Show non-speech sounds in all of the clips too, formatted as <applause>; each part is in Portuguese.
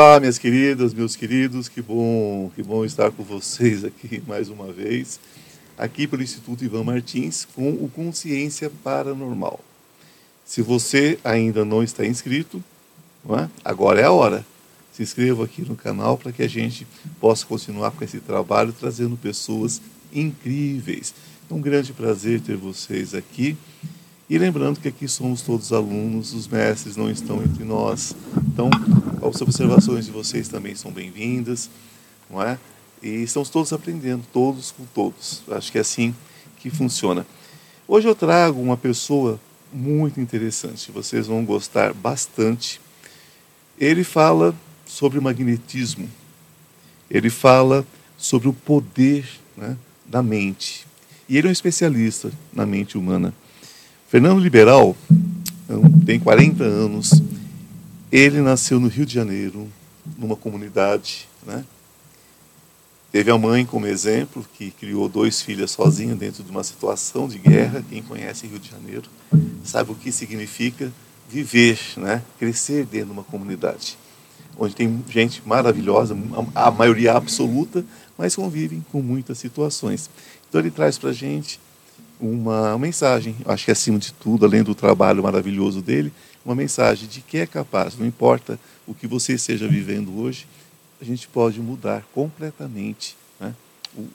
Olá, minhas queridas, meus queridos, que bom, que bom estar com vocês aqui <laughs> mais uma vez, aqui pelo Instituto Ivan Martins, com o Consciência Paranormal. Se você ainda não está inscrito, não é? agora é a hora. Se inscreva aqui no canal para que a gente possa continuar com esse trabalho, trazendo pessoas incríveis. É um grande prazer ter vocês aqui. E lembrando que aqui somos todos alunos, os mestres não estão entre nós. Então, as observações de vocês também são bem-vindas, não é? E estamos todos aprendendo, todos com todos. Acho que é assim que funciona. Hoje eu trago uma pessoa muito interessante, vocês vão gostar bastante. Ele fala sobre magnetismo, ele fala sobre o poder né, da mente. E ele é um especialista na mente humana. Fernando Liberal tem 40 anos. Ele nasceu no Rio de Janeiro, numa comunidade, né? Teve a mãe como exemplo, que criou dois filhos sozinha dentro de uma situação de guerra. Quem conhece Rio de Janeiro sabe o que significa viver, né? crescer dentro de uma comunidade, onde tem gente maravilhosa, a maioria absoluta, mas convivem com muitas situações. Então ele traz para a gente uma mensagem, acho que acima de tudo, além do trabalho maravilhoso dele, uma mensagem de que é capaz, não importa o que você esteja vivendo hoje, a gente pode mudar completamente né, o,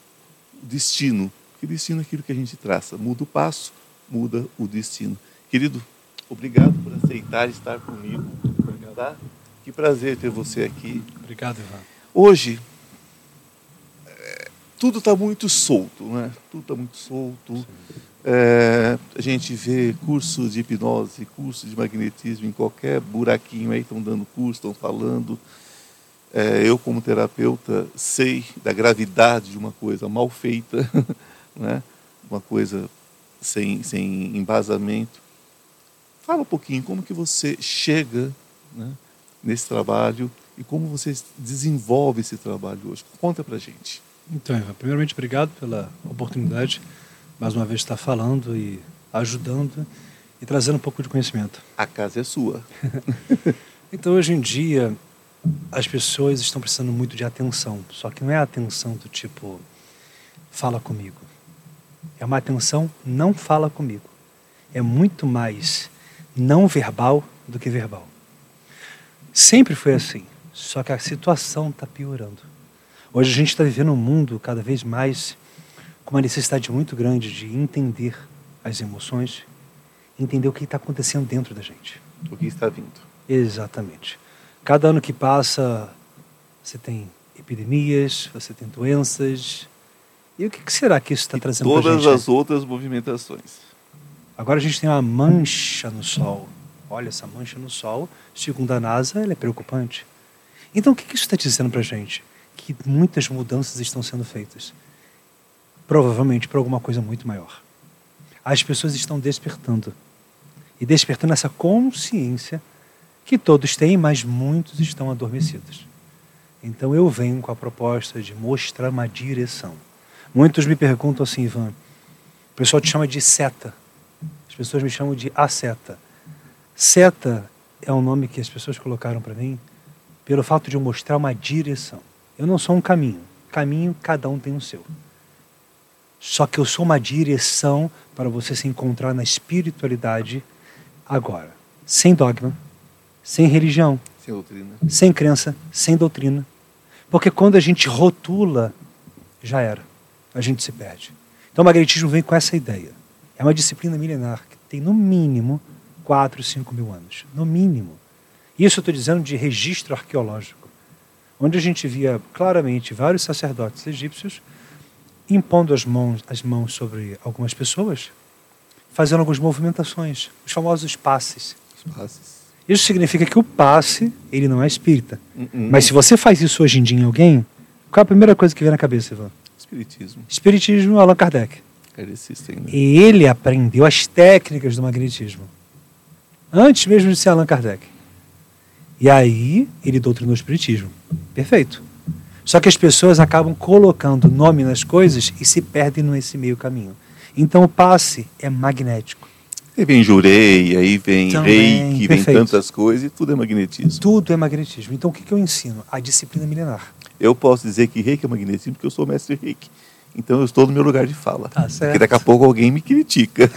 destino. Que destino é aquilo que a gente traça. Muda o passo, muda o destino. Querido, obrigado por aceitar estar comigo. Obrigado. Tá? Que prazer ter você aqui. Obrigado, Ivan. Hoje, tudo está muito solto, né? Tudo está muito solto. É, a gente vê curso de hipnose, curso de magnetismo em qualquer buraquinho aí estão dando curso, estão falando. É, eu como terapeuta sei da gravidade de uma coisa mal feita, <laughs> né? Uma coisa sem, sem embasamento. Fala um pouquinho como que você chega né, nesse trabalho e como você desenvolve esse trabalho hoje. Conta para gente. Então, Eva, primeiramente, obrigado pela oportunidade, mais uma vez, de estar falando e ajudando e trazendo um pouco de conhecimento. A casa é sua. <laughs> então, hoje em dia, as pessoas estão precisando muito de atenção, só que não é atenção do tipo, fala comigo. É uma atenção, não fala comigo. É muito mais não verbal do que verbal. Sempre foi assim, só que a situação está piorando. Hoje a gente está vivendo um mundo cada vez mais com uma necessidade muito grande de entender as emoções, entender o que está acontecendo dentro da gente. O que está vindo. Exatamente. Cada ano que passa, você tem epidemias, você tem doenças. E o que será que isso está trazendo para gente? Todas as outras movimentações. Agora a gente tem uma mancha no Sol. Olha, essa mancha no Sol, segundo a NASA, ela é preocupante. Então, o que isso está dizendo para a gente? Que muitas mudanças estão sendo feitas. Provavelmente por alguma coisa muito maior. As pessoas estão despertando. E despertando essa consciência que todos têm, mas muitos estão adormecidos. Então eu venho com a proposta de mostrar uma direção. Muitos me perguntam assim, Ivan, o pessoal te chama de seta. As pessoas me chamam de a seta. Seta é um nome que as pessoas colocaram para mim pelo fato de eu mostrar uma direção. Eu não sou um caminho. Caminho, cada um tem o seu. Só que eu sou uma direção para você se encontrar na espiritualidade agora. Sem dogma, sem religião, sem doutrina, sem crença, sem doutrina. Porque quando a gente rotula, já era. A gente se perde. Então o magnetismo vem com essa ideia. É uma disciplina milenar que tem no mínimo 4, 5 mil anos. No mínimo. Isso eu estou dizendo de registro arqueológico onde a gente via claramente vários sacerdotes egípcios impondo as mãos, as mãos sobre algumas pessoas, fazendo algumas movimentações, os famosos passes. Os passes. Isso significa que o passe, ele não é espírita. Uh -uh. Mas se você faz isso hoje em dia em alguém, qual é a primeira coisa que vem na cabeça, Ivan? Espiritismo. Espiritismo, Allan Kardec. E ele aprendeu as técnicas do magnetismo. Antes mesmo de ser Allan Kardec. E aí ele doutrinou o Espiritismo. Perfeito. Só que as pessoas acabam colocando nome nas coisas e se perdem nesse meio caminho. Então o passe é magnético. Aí vem jurei, aí vem Também, reiki, vem perfeito. tantas coisas e tudo é magnetismo. Tudo é magnetismo. Então o que, que eu ensino? A disciplina milenar. Eu posso dizer que reiki é magnetismo porque eu sou mestre reiki. Então eu estou no meu lugar de fala. Tá certo. Porque daqui a pouco alguém me critica.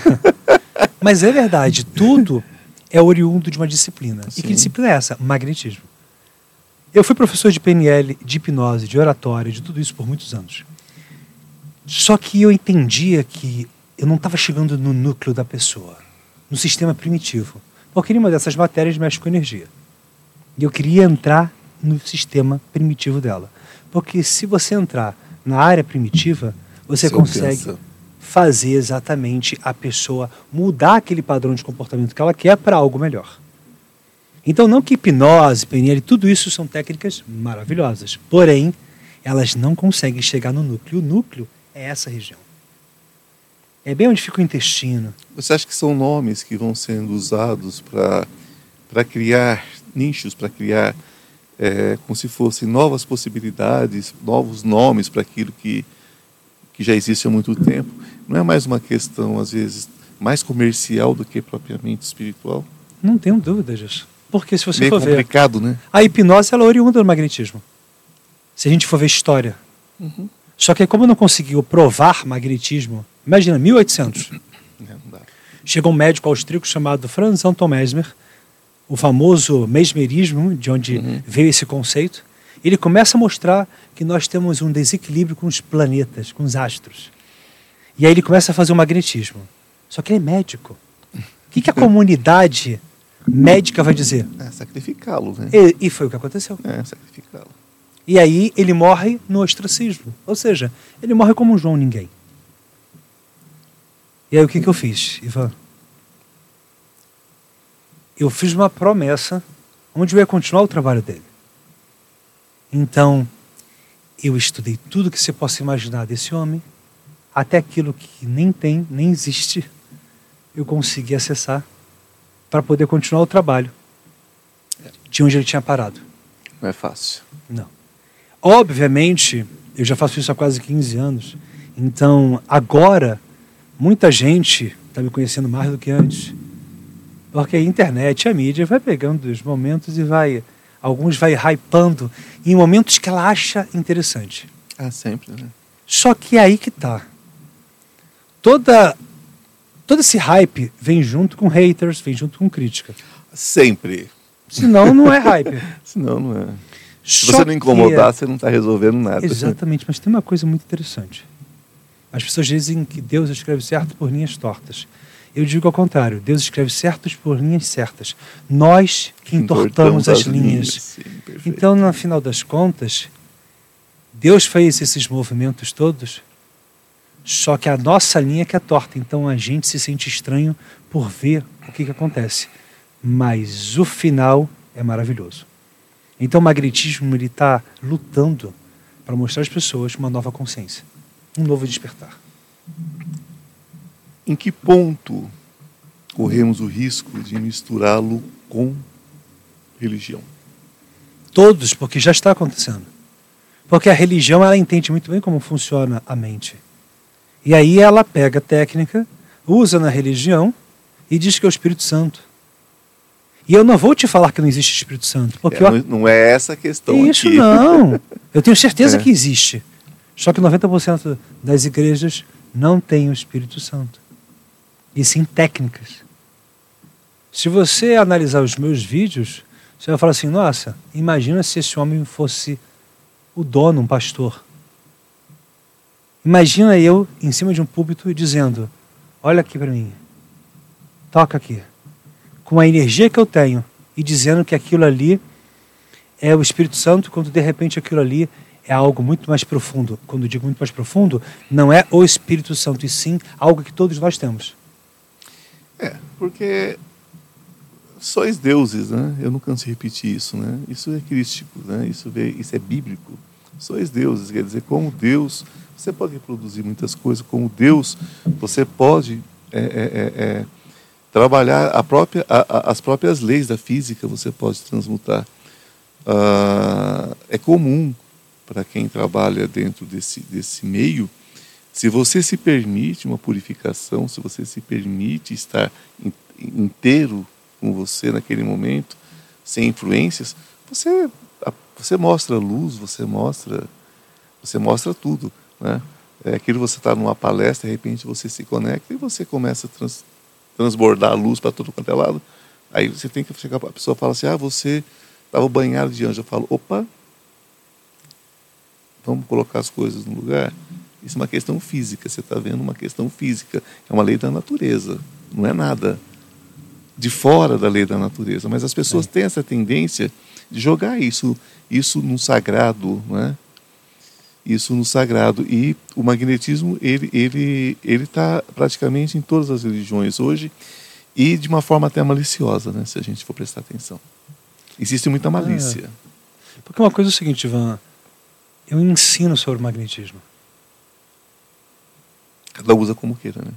<laughs> Mas é verdade, tudo é oriundo de uma disciplina. E que Sim. disciplina é essa? Magnetismo. Eu fui professor de PNL, de hipnose, de oratória, de tudo isso por muitos anos. Só que eu entendia que eu não estava chegando no núcleo da pessoa, no sistema primitivo. Porque nenhuma dessas matérias mexe com energia. E eu queria entrar no sistema primitivo dela. Porque se você entrar na área primitiva, você Você consegue pensa. Fazer exatamente a pessoa mudar aquele padrão de comportamento que ela quer para algo melhor. Então, não que hipnose, PNL, tudo isso são técnicas maravilhosas. Porém, elas não conseguem chegar no núcleo. O núcleo é essa região. É bem onde fica o intestino. Você acha que são nomes que vão sendo usados para criar nichos, para criar é, como se fossem novas possibilidades, novos nomes para aquilo que, que já existe há muito tempo? Não é mais uma questão, às vezes, mais comercial do que propriamente espiritual? Não tenho dúvida disso. Porque se você Meio for ver, complicado, né? a hipnose ela é oriunda do magnetismo. Se a gente for ver história. Só que como não conseguiu provar magnetismo, imagina, 1800. <laughs> É, chegou um médico austríaco chamado Franz Anton Mesmer, o famoso mesmerismo, de onde Uhum. veio esse conceito. Ele começa a mostrar que nós temos um desequilíbrio com os planetas, com os astros. E aí ele começa a fazer o magnetismo. Só que ele é médico. O que, que a <laughs> comunidade médica vai dizer? É sacrificá-lo, né? E, e foi o que aconteceu. É sacrificá-lo. E aí ele morre no ostracismo. Ou seja, ele morre como um João Ninguém. E aí o que, que eu fiz, Ivan? Eu fiz uma promessa onde eu ia continuar o trabalho dele. Então, eu estudei tudo que você possa imaginar desse homem, até aquilo que nem tem, nem existe, eu consegui acessar para poder continuar o trabalho de onde ele tinha parado. Não é fácil. Não. Obviamente, eu já faço isso há quase 15 anos. Então, agora, muita gente está me conhecendo mais do que antes. Porque a internet, a mídia, vai pegando os momentos e vai. Alguns vai hypando em momentos que ela acha interessante. Ah, sempre, né? Só que é aí que tá. Toda, todo esse hype vem junto com haters, vem junto com crítica. Sempre. Senão, não é hype. <laughs> Senão não é. Se Só você não que- é incomodar, você não está resolvendo nada. Exatamente, mas tem uma coisa muito interessante. As pessoas dizem que Deus escreve certo por linhas tortas. Eu digo ao contrário, Deus escreve certos por linhas certas. Nós que entortamos as linhas. Sim, perfeito. Então, no final das contas, Deus fez esses movimentos todos, só que a nossa linha que é torta. Então a gente se sente estranho por ver o que, que acontece. Mas o final é maravilhoso. Então o magnetismo está lutando para mostrar às pessoas uma nova consciência, um novo despertar. Em que ponto corremos o risco de misturá-lo com religião? Todos, porque já está acontecendo. Porque a religião ela entende muito bem como funciona a mente. E aí ela pega a técnica, usa na religião e diz que é o Espírito Santo. E eu não vou te falar que não existe Espírito Santo, porque É, eu... não, é essa a questão isso aqui. não. Eu tenho certeza <laughs> É. que existe. Só que 90% das igrejas não têm o Espírito Santo. E sim técnicas. Se você analisar os meus vídeos, você vai falar assim: nossa, imagina se esse homem fosse o dono, um pastor. Imagina eu em cima de um púlpito dizendo: olha aqui para mim, toca aqui. Com a energia que eu tenho e dizendo que aquilo ali é o Espírito Santo, quando de repente aquilo ali é algo muito mais profundo. Quando digo muito mais profundo, não é o Espírito Santo, e sim algo que todos nós temos. É, porque sois deuses, né? Eu não canso de repetir isso, né? Isso é crístico, né? Isso, vê, isso é bíblico. Sois deuses, quer dizer, como Deus, você pode reproduzir muitas coisas, como Deus, você pode é, é, é, é, trabalhar a própria, a- a- as próprias leis da física, você pode transmutar. Ah, é comum para quem trabalha dentro desse, desse meio Se você se permite uma purificação, se você se permite estar inteiro com você naquele momento, sem influências, você você mostra luz, você mostra você mostra tudo, né? É aquilo você está numa palestra, de repente você se conecta e você começa a trans, transbordar a luz para todo quanto é lado. Aí você tem que chegar, a pessoa fala assim: "Ah, você estava banhado de anjo". Eu falo: "Opa, vamos colocar as coisas no lugar". Isso é uma questão física, você está vendo uma questão física, é uma lei da natureza, não é nada de fora da lei da natureza, mas as pessoas é. têm essa tendência de jogar isso, isso no sagrado, né? Isso no sagrado e o magnetismo ele ele ele está praticamente em todas as religiões hoje e de uma forma até maliciosa, né? Se a gente for prestar atenção, existe muita malícia. É. Porque uma coisa é o seguinte, Ivan, eu ensino sobre magnetismo. Cada usa como queira, né?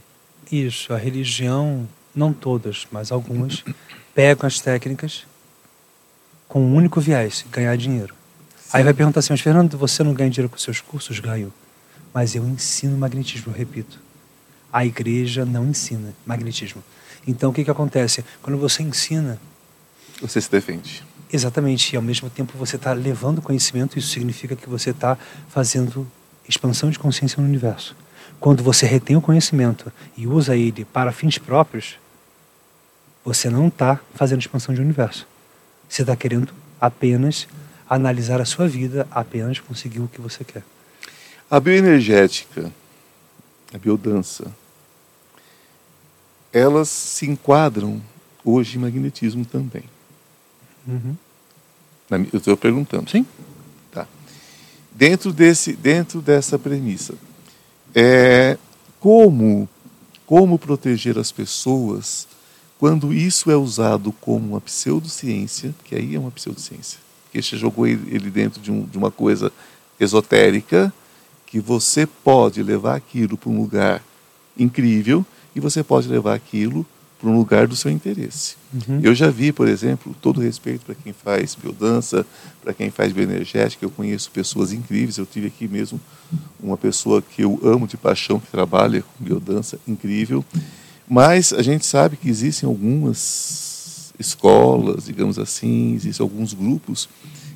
Isso, a religião, não todas, mas algumas, <clears throat> pegam as técnicas com um único viés, ganhar dinheiro. Sim. Aí vai perguntar assim, mas Fernando, você não ganha dinheiro com seus cursos? Ganho. Mas eu ensino magnetismo, eu repito. A igreja não ensina magnetismo. Então o que, que acontece? Quando você ensina. Você se defende. Exatamente. E ao mesmo tempo você está levando conhecimento, isso significa que você está fazendo expansão de consciência no universo. Quando você retém o conhecimento e usa ele para fins próprios, você não está fazendo expansão de universo. Você está querendo apenas analisar a sua vida, apenas conseguir o que você quer. A bioenergética, a biodança, elas se enquadram hoje em magnetismo também. Uhum. Eu estou perguntando. Sim. Tá. Dentro, desse, dentro dessa premissa, é, como, como proteger as pessoas quando isso é usado como uma pseudociência, que aí é uma pseudociência, que você jogou ele dentro de, um, de uma coisa esotérica, que você pode levar aquilo para um lugar incrível e você pode levar aquilo para um lugar do seu interesse. Uhum. Eu já vi, por exemplo, todo respeito para quem faz biodança, para quem faz bioenergética, eu conheço pessoas incríveis, eu tive aqui mesmo uma pessoa que eu amo de paixão, que trabalha com biodança, incrível, mas a gente sabe que existem algumas escolas, digamos assim, existem alguns grupos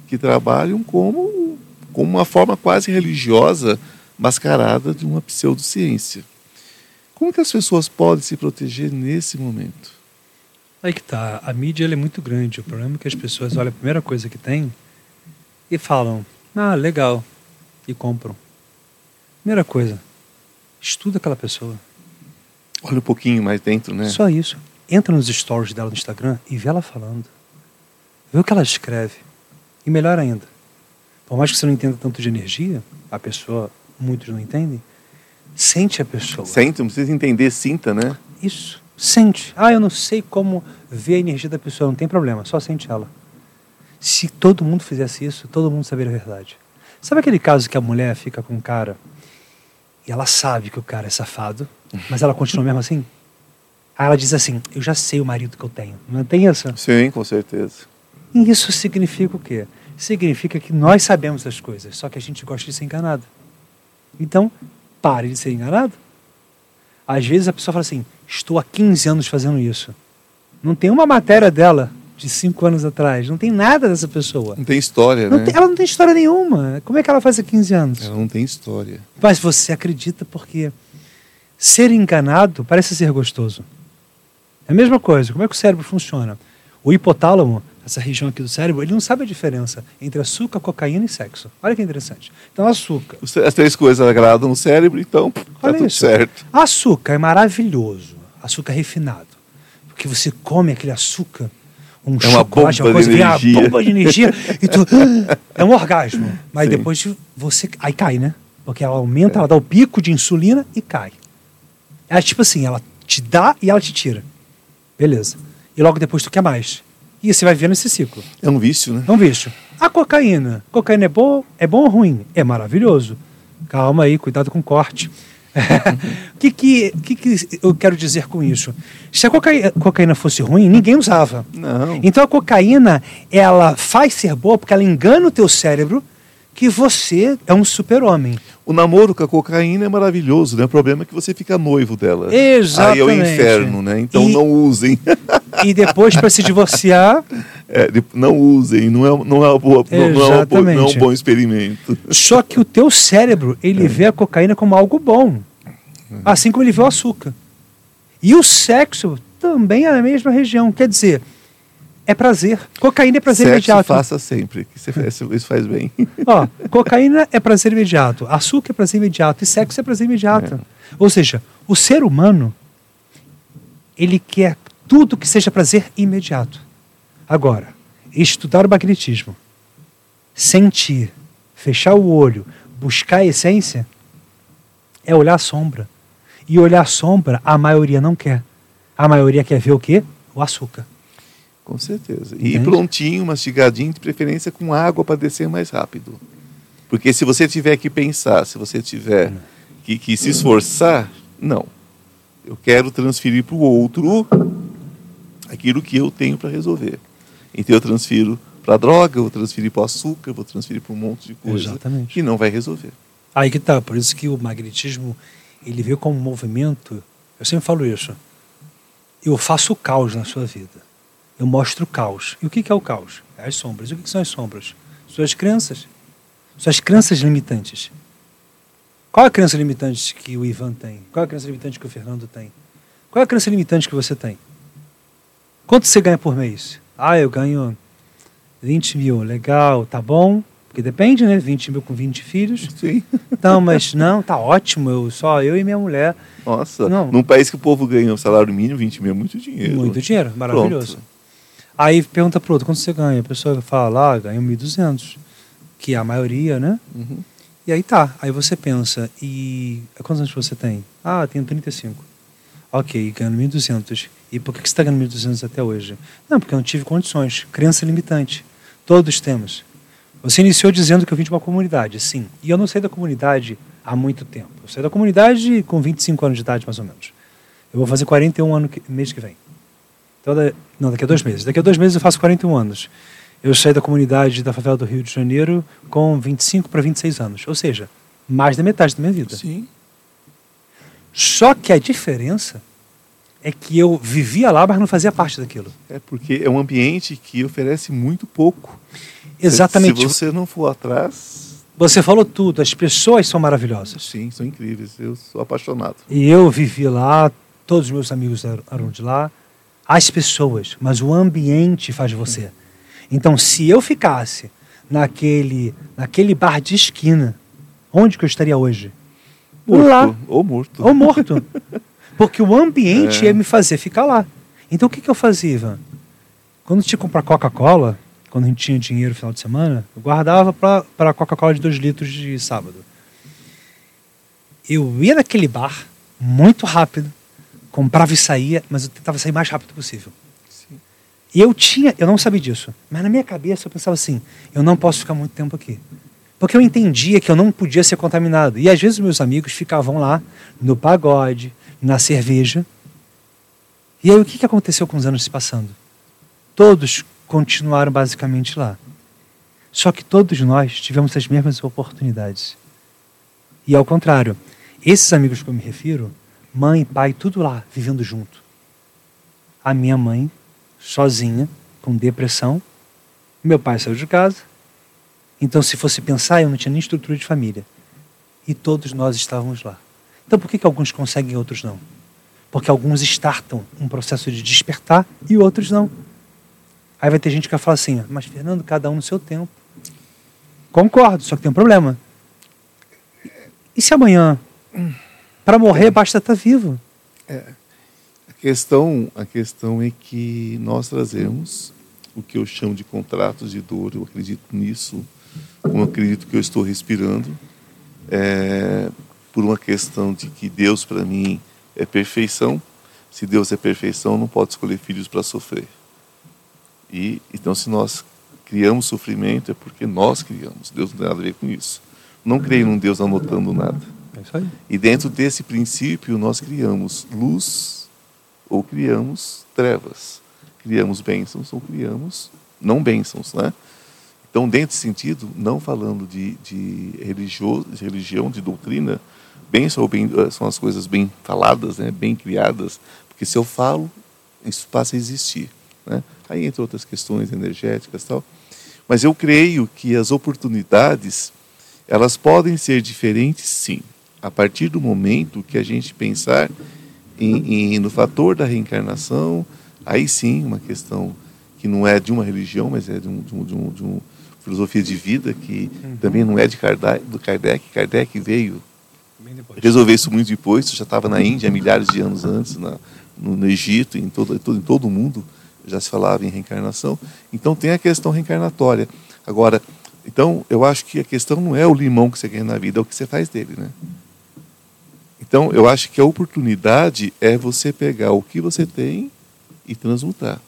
que trabalham como, como uma forma quase religiosa mascarada de uma pseudociência. Como que as pessoas podem se proteger nesse momento? Aí que tá. A mídia é muito grande. O problema é que as pessoas olham a primeira coisa que tem e falam: Ah, legal. E compram. Primeira coisa, estuda aquela pessoa. Olha um pouquinho mais dentro, né? Só isso. Entra nos stories dela no Instagram e vê ela falando. Vê o que ela escreve. E melhor ainda, por mais que você não entenda tanto de energia, a pessoa, muitos não entendem, Sente a pessoa. Sente, não precisa entender, sinta, né? Isso. Sente. Ah, eu não sei como ver a energia da pessoa, não tem problema, só sente ela. Se todo mundo fizesse isso, todo mundo saberia a verdade. Sabe aquele caso que a mulher fica com um cara e ela sabe que o cara é safado, mas ela continua mesmo assim? Aí ela diz assim: Eu já sei o marido que eu tenho. Não tem isso? Sim, com certeza. E isso significa o quê? Significa que nós sabemos as coisas, só que a gente gosta de ser enganado. Então, pare de ser enganado. Às vezes a pessoa fala assim: estou há 15 anos fazendo isso. Não tem uma matéria dela de 5 anos atrás, não tem nada dessa pessoa. Não tem história, não né? Tem, ela não tem história nenhuma. Como é que ela faz há 15 anos? Ela não tem história. Mas você acredita porque ser enganado parece ser gostoso. É a mesma coisa. Como é que o cérebro funciona? O hipotálamo essa região aqui do cérebro, ele não sabe a diferença entre açúcar, cocaína e sexo. Olha que interessante. Então, açúcar. As três coisas agradam o cérebro, então tá Olha tudo isso. certo. Açúcar é maravilhoso. Açúcar refinado. Porque você come aquele açúcar, um é uma chocolate, uma coisa, de energia. uma bomba de energia, e tu, <laughs> é um orgasmo. Mas Sim. depois você. Aí cai, né? Porque ela aumenta, é. ela dá o pico de insulina e cai. É tipo assim, ela te dá e ela te tira. Beleza. E logo depois tu quer mais. E você vai vendo esse ciclo. É um vício, né? É um vício. A cocaína. Cocaína é bom, é bom ou ruim? É maravilhoso. Calma aí, cuidado com o corte. O <laughs> que, que, que, que, eu quero dizer com isso? Se a cocaína, cocaína, fosse ruim, ninguém usava. Não. Então a cocaína, ela faz ser boa porque ela engana o teu cérebro que você é um super-homem. O namoro com a cocaína é maravilhoso, né? O problema é que você fica noivo dela. Exatamente. Aí é o inferno, né? Então E- não usem. E depois, para se divorciar, <laughs> É, não usem, não é, não é, uma boa, não, não é uma boa- não é um bom experimento. só que o teu cérebro, ele vê a cocaína como algo bom. Assim como ele vê o açúcar. E o sexo também é na mesma região. Quer dizer, é prazer. Cocaína é prazer Sexo imediato. faça sempre, que você- isso isso faz bem. <laughs> Ó, cocaína é prazer imediato, açúcar é prazer imediato e sexo é prazer imediato. Ou seja, o ser humano ele quer tudo que seja prazer imediato. Agora, estudar o magnetismo, sentir, fechar o olho, buscar a essência, é olhar a sombra. E olhar a sombra, a maioria não quer. A maioria quer ver o quê? O açúcar. Com certeza. E Entende? prontinho, mastigadinho, de preferência com água para descer mais rápido. Porque se você tiver que pensar, se você tiver que, que se esforçar, não. Eu quero transferir para o outro aquilo que eu tenho para resolver. Então eu transfiro para a droga, eu vou transferir para o açúcar, eu vou transferir para um monte de coisa Exatamente. que não vai resolver. Aí que tá, por isso que o magnetismo, ele veio como um movimento, eu sempre falo isso, eu faço caos na sua vida. Eu mostro o caos. E o que é o caos? É as sombras. E o que são as sombras? Suas crenças. Suas crenças limitantes. Qual é a crença limitante que o Ivan tem? Qual é a crença limitante que o Fernando tem? Qual é a crença limitante que você tem? Quanto você ganha por mês? Ah, eu ganho 20 mil. Legal, tá bom. Porque depende, né? 20 mil com 20 filhos. Sim. Não, mas não, tá ótimo. Eu, só eu e minha mulher. Nossa, Não. num país que o povo ganha um salário mínimo, 20 mil é muito dinheiro. Muito dinheiro, maravilhoso. Pronto. Aí pergunta pro outro, quanto você ganha? A pessoa fala, ah, ganho 1.200. Que é a maioria, né? Uhum. E aí tá. Aí você pensa, e quantos anos você tem? Ah, tenho 35. Ok, ganhando 1.200. E por que você está ganhando 1.200 até hoje? Não, porque eu não tive condições. Crença limitante. Todos temos. Você iniciou dizendo que eu vim de uma comunidade, sim. E eu não saí da comunidade há muito tempo. Eu saí da comunidade com 25 anos de idade, mais ou menos. Eu vou fazer 41 anos mês que vem. Então, não, daqui a dois meses. Daqui a dois meses eu faço 41 anos. Eu saí da comunidade da favela do Rio de Janeiro com 25 para 26 anos. Ou seja, mais da metade da minha vida. Sim. Só que a diferença é que eu vivia lá, mas não fazia parte daquilo. É porque é um ambiente que oferece muito pouco. Exatamente. Se você não for atrás, Você falou tudo. As pessoas são maravilhosas. sim, são incríveis. Eu sou apaixonado. E eu vivi lá, todos os meus amigos eram de lá. As pessoas, mas o ambiente faz você. Então, se eu ficasse naquele, naquele bar de esquina, onde que eu estaria hoje? Morto, Lá. Ou morto. Ou morto. <laughs> Porque o ambiente É. ia me fazer ficar lá. Então o que, que eu fazia, Ivan? Quando tinha que comprar Coca-Cola, quando a gente tinha dinheiro no final de semana, eu guardava para a Coca-Cola de 2 litros de sábado. Eu ia naquele bar, muito rápido, comprava e saía, mas eu tentava sair o mais rápido possível. Sim. E eu tinha, eu não sabia disso, mas na minha cabeça eu pensava assim: eu não posso ficar muito tempo aqui. Porque eu entendia que eu não podia ser contaminado. E às vezes meus amigos ficavam lá no pagode, na cerveja. E aí o que que aconteceu com os anos se passando? Todos continuaram basicamente lá. Só que todos nós tivemos as mesmas oportunidades. E ao contrário, esses amigos que eu me refiro, mãe, pai, tudo lá, vivendo junto. A minha mãe, sozinha, com depressão. Meu pai saiu de casa. Então, se fosse pensar, eu não tinha nem estrutura de família. E todos nós estávamos lá. Então, por que, que alguns conseguem e outros não? Porque alguns startam um processo de despertar e outros não. Aí vai ter gente que vai falar assim, mas Fernando, cada um no seu tempo. Concordo, só que tem um problema. E se amanhã, para morrer, basta estar vivo? A questão, a questão é que nós trazemos o que eu chamo de contratos de dor, eu acredito nisso, como eu acredito que eu estou respirando, é, por uma questão de que Deus para mim é perfeição. Se Deus é perfeição, não pode escolher filhos para sofrer. E então, se nós criamos sofrimento, é porque nós criamos. Deus não tem nada a ver com isso. Não creio num Deus anotando nada. É isso aí. E dentro desse princípio, nós criamos luz ou criamos trevas. Criamos bênçãos ou criamos não bênçãos, né? Então, dentro desse sentido, não falando de, de, religio, de religião, de doutrina, bem são, bem são as coisas bem faladas, né, bem criadas, porque se eu falo, isso passa a existir. Né? Aí, entre outras questões energéticas tal. Mas eu creio que as oportunidades, elas podem ser diferentes, sim, a partir do momento que a gente pensar em, em, no fator da reencarnação, aí sim, uma questão que não é de uma religião, mas é de, um, de, um, de, um, de uma filosofia de vida, que uhum. também não é de Kardec, do Kardec. Kardec veio resolver isso muito depois, já estava na Índia milhares de anos antes, na, no, no, Egito, em todo, em todo o mundo já se falava em reencarnação. Então tem a questão reencarnatória. Agora, então eu acho que a questão não é o limão que você ganha na vida, é o que você faz dele, né? Então eu acho que a oportunidade é você pegar o que você tem e transmutar.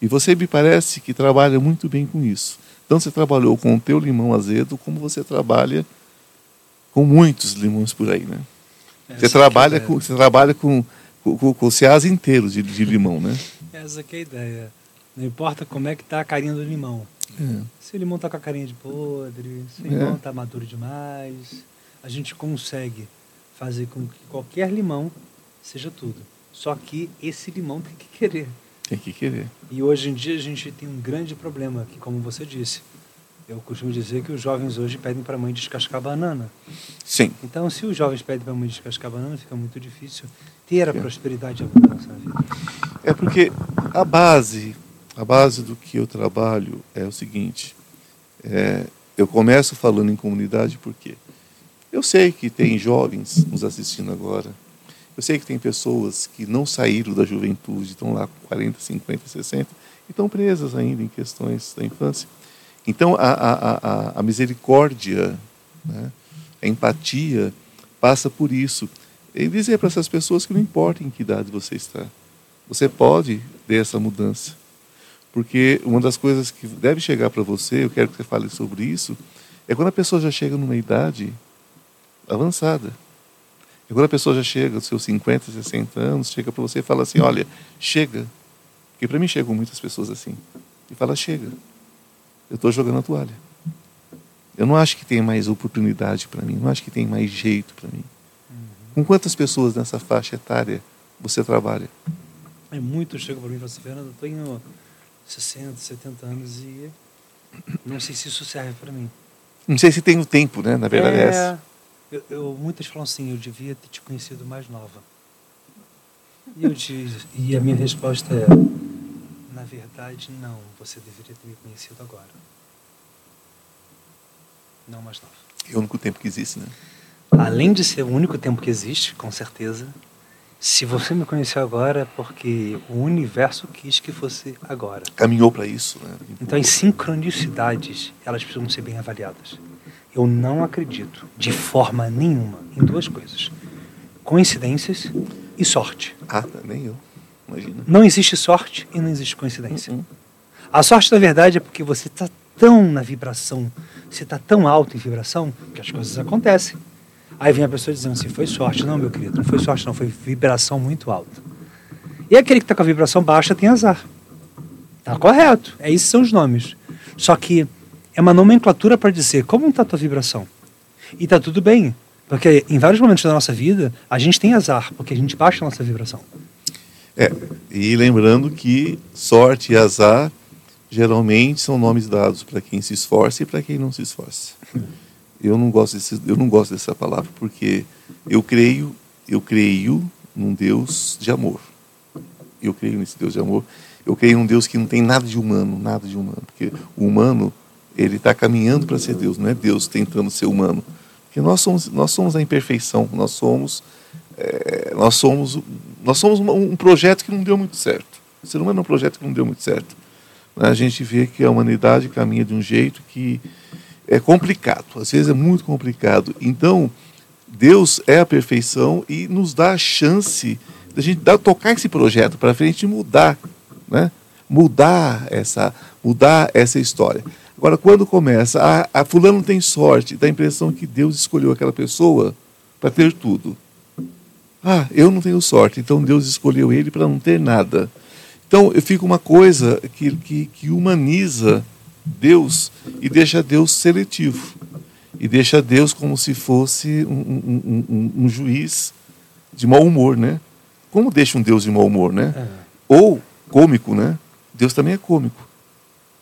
E você me parece que trabalha muito bem com isso. Então você trabalhou com o teu limão azedo, como você trabalha com muitos limões por aí, né? Essa você trabalha, é com, você trabalha com, com, com, o inteiro de, de limão, né? Essa é a ideia. Não importa como é que está a carinha do limão. É. Se o limão está com a carinha de podre, se o limão está é. maduro demais, a gente consegue fazer com que qualquer limão seja tudo. Só que esse limão tem que querer. Tem que querer. E hoje em dia a gente tem um grande problema, que como você disse, eu costumo dizer que os jovens hoje pedem para a mãe descascar banana. Sim. Então, se os jovens pedem para a mãe descascar banana, fica muito difícil ter a é. prosperidade e a abundância na vida. É porque a base, a base do que eu trabalho é o seguinte: é, eu começo falando em comunidade porque eu sei que tem jovens nos assistindo agora eu sei que tem pessoas que não saíram da juventude, estão lá com 40, 50, 60, e estão presas ainda em questões da infância. Então, a, a, a, a misericórdia, né, a empatia, passa por isso. E dizer para essas pessoas que não importa em que idade você está, você pode ter essa mudança. Porque uma das coisas que deve chegar para você, eu quero que você fale sobre isso, é quando a pessoa já chega numa idade avançada. E quando a pessoa já chega aos seus 50, 60 anos, chega para você e fala assim: olha, chega. Porque para mim chegam muitas pessoas assim. E fala: chega. Eu estou jogando a toalha. Eu não acho que tem mais oportunidade para mim, não acho que tem mais jeito para mim. Uhum. Com quantas pessoas nessa faixa etária você trabalha? É muito chega para mim e fala assim: Fernando, eu tenho 60, 70 anos e não sei se isso serve para mim. Não sei se tenho tempo, né? Na verdade é, é essa. Eu, eu, muitas falam assim, eu devia ter te conhecido mais nova. E, eu diz, e a minha resposta é, na verdade, não, você deveria ter me conhecido agora. Não mais nova. É o único tempo que existe, né? Além de ser o único tempo que existe, com certeza, se você me conheceu agora é porque o universo quis que fosse agora. Caminhou para isso, né? Então as sincronicidades, elas precisam ser bem avaliadas. Eu não acredito, de forma nenhuma, em duas coisas: coincidências e sorte. Ah, nem eu. Imagina. Não existe sorte e não existe coincidência. Uh -uh. A sorte, na verdade, é porque você está tão na vibração, você está tão alto em vibração, que as coisas acontecem. Aí vem a pessoa dizendo assim: foi sorte. Não, meu querido, não foi sorte, não, foi vibração muito alta. E aquele que está com a vibração baixa tem azar. Tá correto. É esses são os nomes. Só que é uma nomenclatura para dizer como está a tua vibração. E está tudo bem, porque em vários momentos da nossa vida a gente tem azar, porque a gente baixa a nossa vibração. É, e lembrando que sorte e azar geralmente são nomes dados para quem se esforça e para quem não se esforça. Eu não gosto desse, eu não gosto dessa palavra porque eu creio, eu creio num Deus de amor. Eu creio nesse Deus de amor. Eu creio num Deus que não tem nada de humano, nada de humano, porque o humano ele está caminhando para ser Deus, não é Deus tentando ser humano. Porque nós somos, nós somos a imperfeição, nós somos, é, nós somos, nós somos um projeto que não deu muito certo. O ser humano é um projeto que não deu muito certo. A gente vê que a humanidade caminha de um jeito que é complicado, às vezes é muito complicado. Então, Deus é a perfeição e nos dá a chance de a gente dar, tocar esse projeto para frente e mudar, né? mudar essa, mudar essa história. Agora, quando começa, a, a fulano tem sorte, dá a impressão que Deus escolheu aquela pessoa para ter tudo. Ah, eu não tenho sorte, então Deus escolheu ele para não ter nada. Então, fica uma coisa que, que, que humaniza Deus e deixa Deus seletivo. E deixa Deus como se fosse um, um, um, um juiz de mau humor, né? Como deixa um Deus de mau humor, né? É. Ou cômico, né? Deus também é cômico.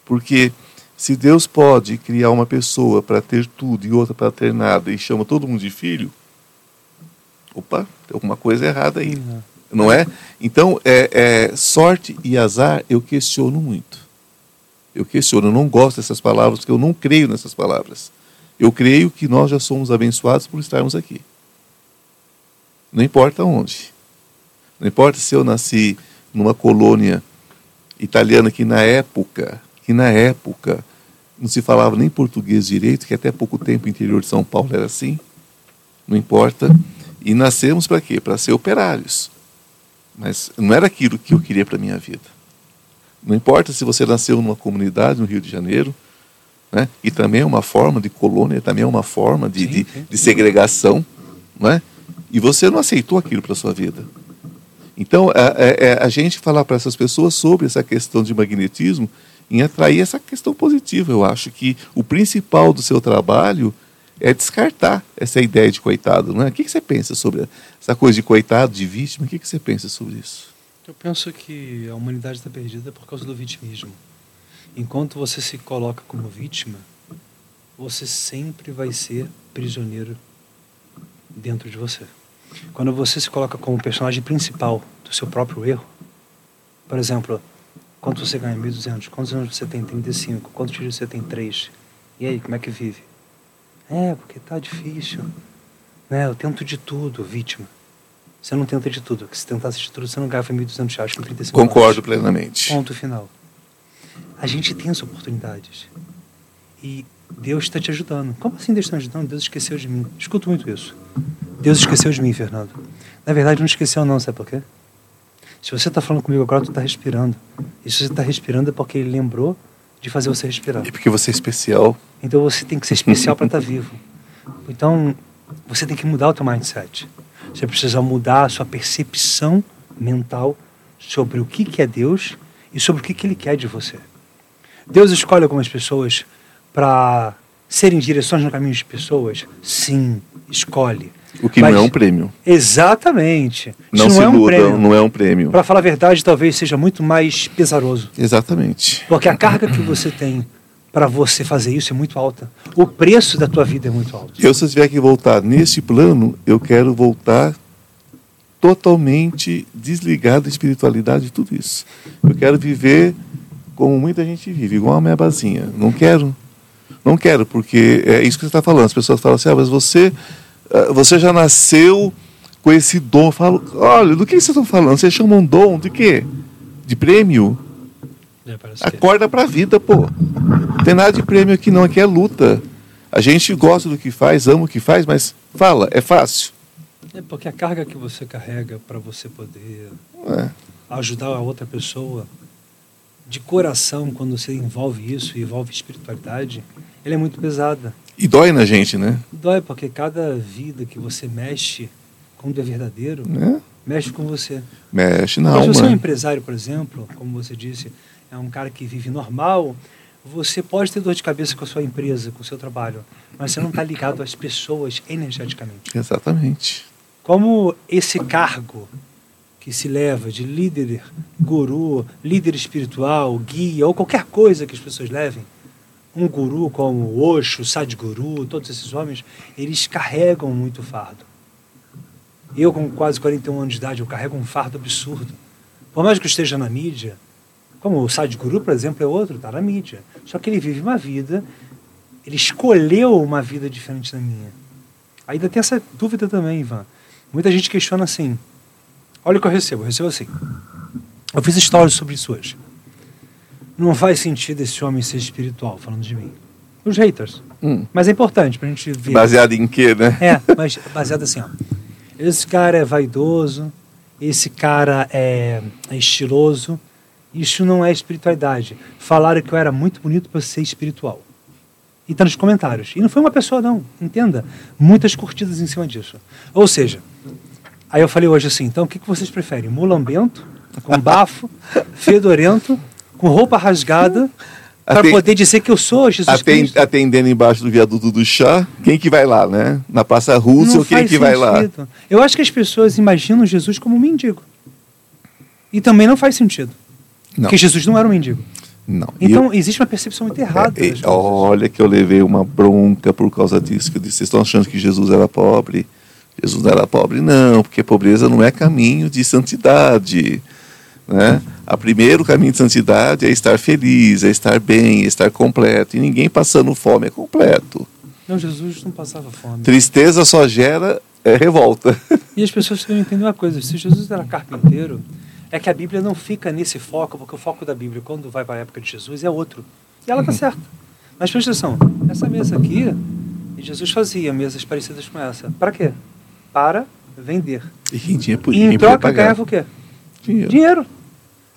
Porque se Deus pode criar uma pessoa para ter tudo e outra para ter nada e chama todo mundo de filho, opa, tem alguma coisa errada aí. Uhum. Não é? Então, é, é, sorte e azar eu questiono muito. Eu questiono, eu não gosto dessas palavras, porque eu não creio nessas palavras. Eu creio que nós já somos abençoados por estarmos aqui. Não importa onde. Não importa se eu nasci numa colônia italiana que na época, que na época não se falava nem português direito, que até pouco tempo o interior de São Paulo era assim. Não importa. E nascemos para quê? Para ser operários. Mas não era aquilo que eu queria para minha vida. Não importa se você nasceu numa comunidade no Rio de Janeiro, né? e também é uma forma de colônia, também é uma forma de, de, de segregação, né? e você não aceitou aquilo para a sua vida. Então, é, é, a gente falar para essas pessoas sobre essa questão de magnetismo em atrair essa questão positiva. Eu acho que o principal do seu trabalho é descartar essa ideia de coitado, não é? O que, você pensa sobre essa coisa de coitado, de vítima? O que, que você pensa sobre isso? Eu penso que a humanidade está perdida por causa do vitimismo. Enquanto você se coloca como vítima, você sempre vai ser prisioneiro dentro de você. Quando você se coloca como personagem principal do seu próprio erro, por exemplo, quanto você ganha? 1.200. Quantos anos você tem? 35. Quantos filhos você tem? 3. E aí, como é que vive? É, porque tá difícil. Né? Eu tento de tudo, vítima. Você não tenta de tudo. Porque se tentasse de tudo, você não ganha 1.200 reais com 35 Concordo anos. plenamente. Ponto final. A gente tem as oportunidades. E Deus está te ajudando. Como assim Deus está me ajudando? Deus esqueceu de mim. Escuto muito isso. Deus esqueceu de mim, Fernando. Na verdade, não esqueceu não, sabe por quê? Se você está falando comigo agora, tu está respirando. E se você está respirando é porque ele lembrou de fazer você respirar. E porque você é especial. Então você tem que ser especial para estar tá vivo. Então você tem que mudar o teu mindset. Você precisa mudar a sua percepção mental sobre o que, que é Deus e sobre o que, que Ele quer de você. Deus escolhe algumas pessoas para serem direções no caminho de pessoas? Sim, escolhe. O que Mas, não é um prêmio. Exatamente. Não se é um prêmio. não é um prêmio. Para falar a verdade, talvez seja muito mais pesaroso. Exatamente. Porque a carga que você tem para você fazer isso é muito alta. O preço da tua vida é muito alto. Eu, se eu tiver que voltar nesse plano, eu quero voltar totalmente desligado da espiritualidade de tudo isso. Eu quero viver como muita gente vive, igual a minha basinha. Não quero. Não quero, porque é isso que você está falando. As pessoas falam assim, ah, mas você você já nasceu com esse dom. Eu falo, olha, do que vocês estão falando? Vocês chamam dom de quê? De prêmio? É, Acorda para a vida, pô. Não tem nada de prêmio aqui não, aqui é luta. A gente gosta do que faz, ama o que faz, mas fala, é fácil. É porque a carga que você carrega para você poder é. ajudar a outra pessoa, de coração, quando você envolve isso, envolve espiritualidade, ela é muito pesada. E dói na gente, né? Dói, porque cada vida que você mexe, quando é verdadeiro, é? mexe com você. Mexe na alma. Se você é um empresário, por exemplo, como você disse, é um cara que vive normal, você pode ter dor de cabeça com a sua empresa, com o seu trabalho, mas você não está ligado às pessoas energeticamente. Exatamente. Como esse cargo que se leva de líder, guru, líder espiritual, guia, ou qualquer coisa que as pessoas levem, um guru como Osho, Sadhguru, todos esses homens, eles carregam muito fardo. Eu, com quase 41 anos de idade, eu carrego um fardo absurdo. Por mais que eu esteja na mídia, como o Sadhguru, por exemplo, é outro, está na mídia. Só que ele vive uma vida, ele escolheu uma vida diferente da minha. Ainda tem essa dúvida também, Ivan. Muita gente questiona assim. Olha o que eu recebo, eu recebo assim. Eu fiz histórias sobre isso hoje não faz sentido esse homem ser espiritual, falando de mim. Os haters. Hum. Mas é importante pra gente ver. Baseado em quê, né? É, mas baseado assim, ó. Esse cara é vaidoso, esse cara é, é estiloso. Isso não é espiritualidade. Falaram que eu era muito bonito para ser espiritual. E tá nos comentários. E não foi uma pessoa, não. Entenda. Muitas curtidas em cima disso. Ou seja, aí eu falei hoje assim, então o que, que vocês preferem? Mulambento, com bafo, <laughs> fedorento com roupa rasgada para poder dizer que eu sou Jesus Cristo. atendendo embaixo do viaduto do chá, quem que vai lá, né? Na Praça ou quem que vai lá? sentido. Eu acho que as pessoas imaginam Jesus como um mendigo. E também não faz sentido. Não. Porque Jesus não era um mendigo. Não. Então existe uma percepção muito errada. É, das e- coisas. olha que eu levei uma bronca por causa disso. Que eu disse, vocês estão achando que Jesus era pobre? Jesus não era pobre, não, porque pobreza não é caminho de santidade. Né? A primeiro caminho de santidade é estar feliz, é estar bem, é estar completo. E ninguém passando fome é completo. Não, Jesus não passava fome. Tristeza só gera é, revolta. <laughs> E as pessoas precisam entender uma coisa: se Jesus era carpinteiro, é que a Bíblia não fica nesse foco, porque o foco da Bíblia, quando vai para a época de Jesus, é outro. E ela está certa. Mas presta atenção: essa mesa aqui, Jesus fazia mesas parecidas com essa. Para quê? Para vender. E quem tinha E em troca ganhava o quê? Dinheiro. Dinheiro.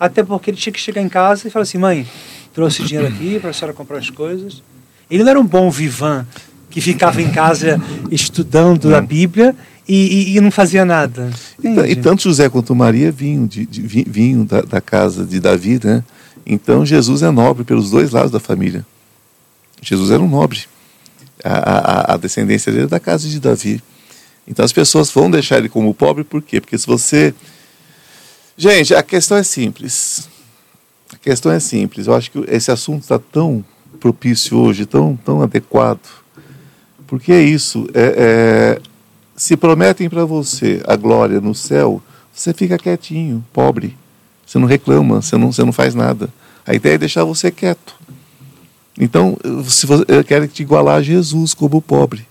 Até porque ele tinha que chegar em casa e falar assim: mãe, trouxe dinheiro aqui para a senhora comprar as coisas. Ele não era um bom vivan que ficava em casa estudando a Bíblia e, e- e não fazia nada. E, e tanto José quanto Maria vinham, de, de- vi- vinham da, da casa de Davi, né? Então Jesus é nobre pelos dois lados da família. Jesus era um nobre. A, a- a descendência dele é da casa de Davi. Então as pessoas vão deixar ele como pobre, por quê? Porque se você. Gente, a questão é simples. A questão é simples. Eu acho que esse assunto está tão propício hoje, tão, tão adequado. Porque é isso. É, é, se prometem para você a glória no céu, você fica quietinho, pobre. Você não reclama, você não, você não faz nada. A ideia é deixar você quieto. Então, se você, eu quero te igualar a Jesus como pobre.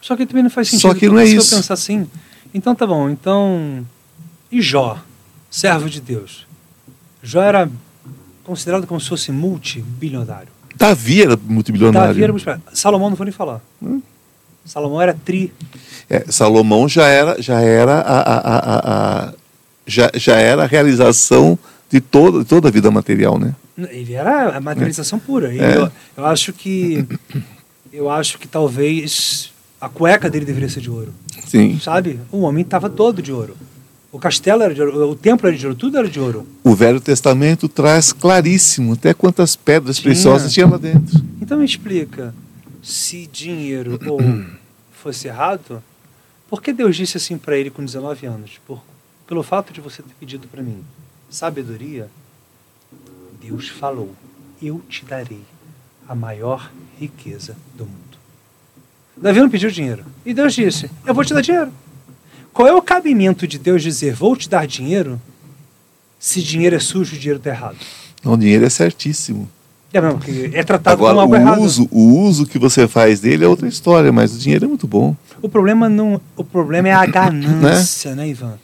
Só que também não faz Só sentido. que não é se isso. eu pensar assim, então tá bom, então. E Jó, servo de Deus? Jó era considerado como se fosse multibilionário. Davi era multibilionário. Davi era multibilionário. Salomão não vou nem falar. Hum. Salomão era tri. É, Salomão já era, já era a, a, a, a- já, já era a realização de toda, de toda a vida material, né? Ele era a materialização pura. E É. eu, eu acho que. Eu acho que talvez a cueca dele deveria ser de ouro. Sim. Sabe? O homem estava todo de ouro. O castelo era de ouro, o templo era de ouro, tudo era de ouro. O Velho Testamento traz claríssimo até quantas pedras Tinha. preciosas tinha lá dentro. Então me explica, se dinheiro <clears throat> ou fosse errado, por que Deus disse assim para ele com 19 anos? Por, pelo fato de você ter pedido para mim sabedoria, Deus falou: Eu te darei a maior riqueza do mundo. Davi não pediu dinheiro. E Deus disse: Eu vou te dar dinheiro. Qual é o cabimento de Deus dizer: Vou te dar dinheiro, se dinheiro é sujo e dinheiro está errado? Então, o dinheiro é certíssimo. É mesmo, é tratado Agora, como algo errado. o uso, o uso que você faz dele é outra história, mas o dinheiro é muito bom. O problema não, o problema é a <laughs> ganância, né, Ivan?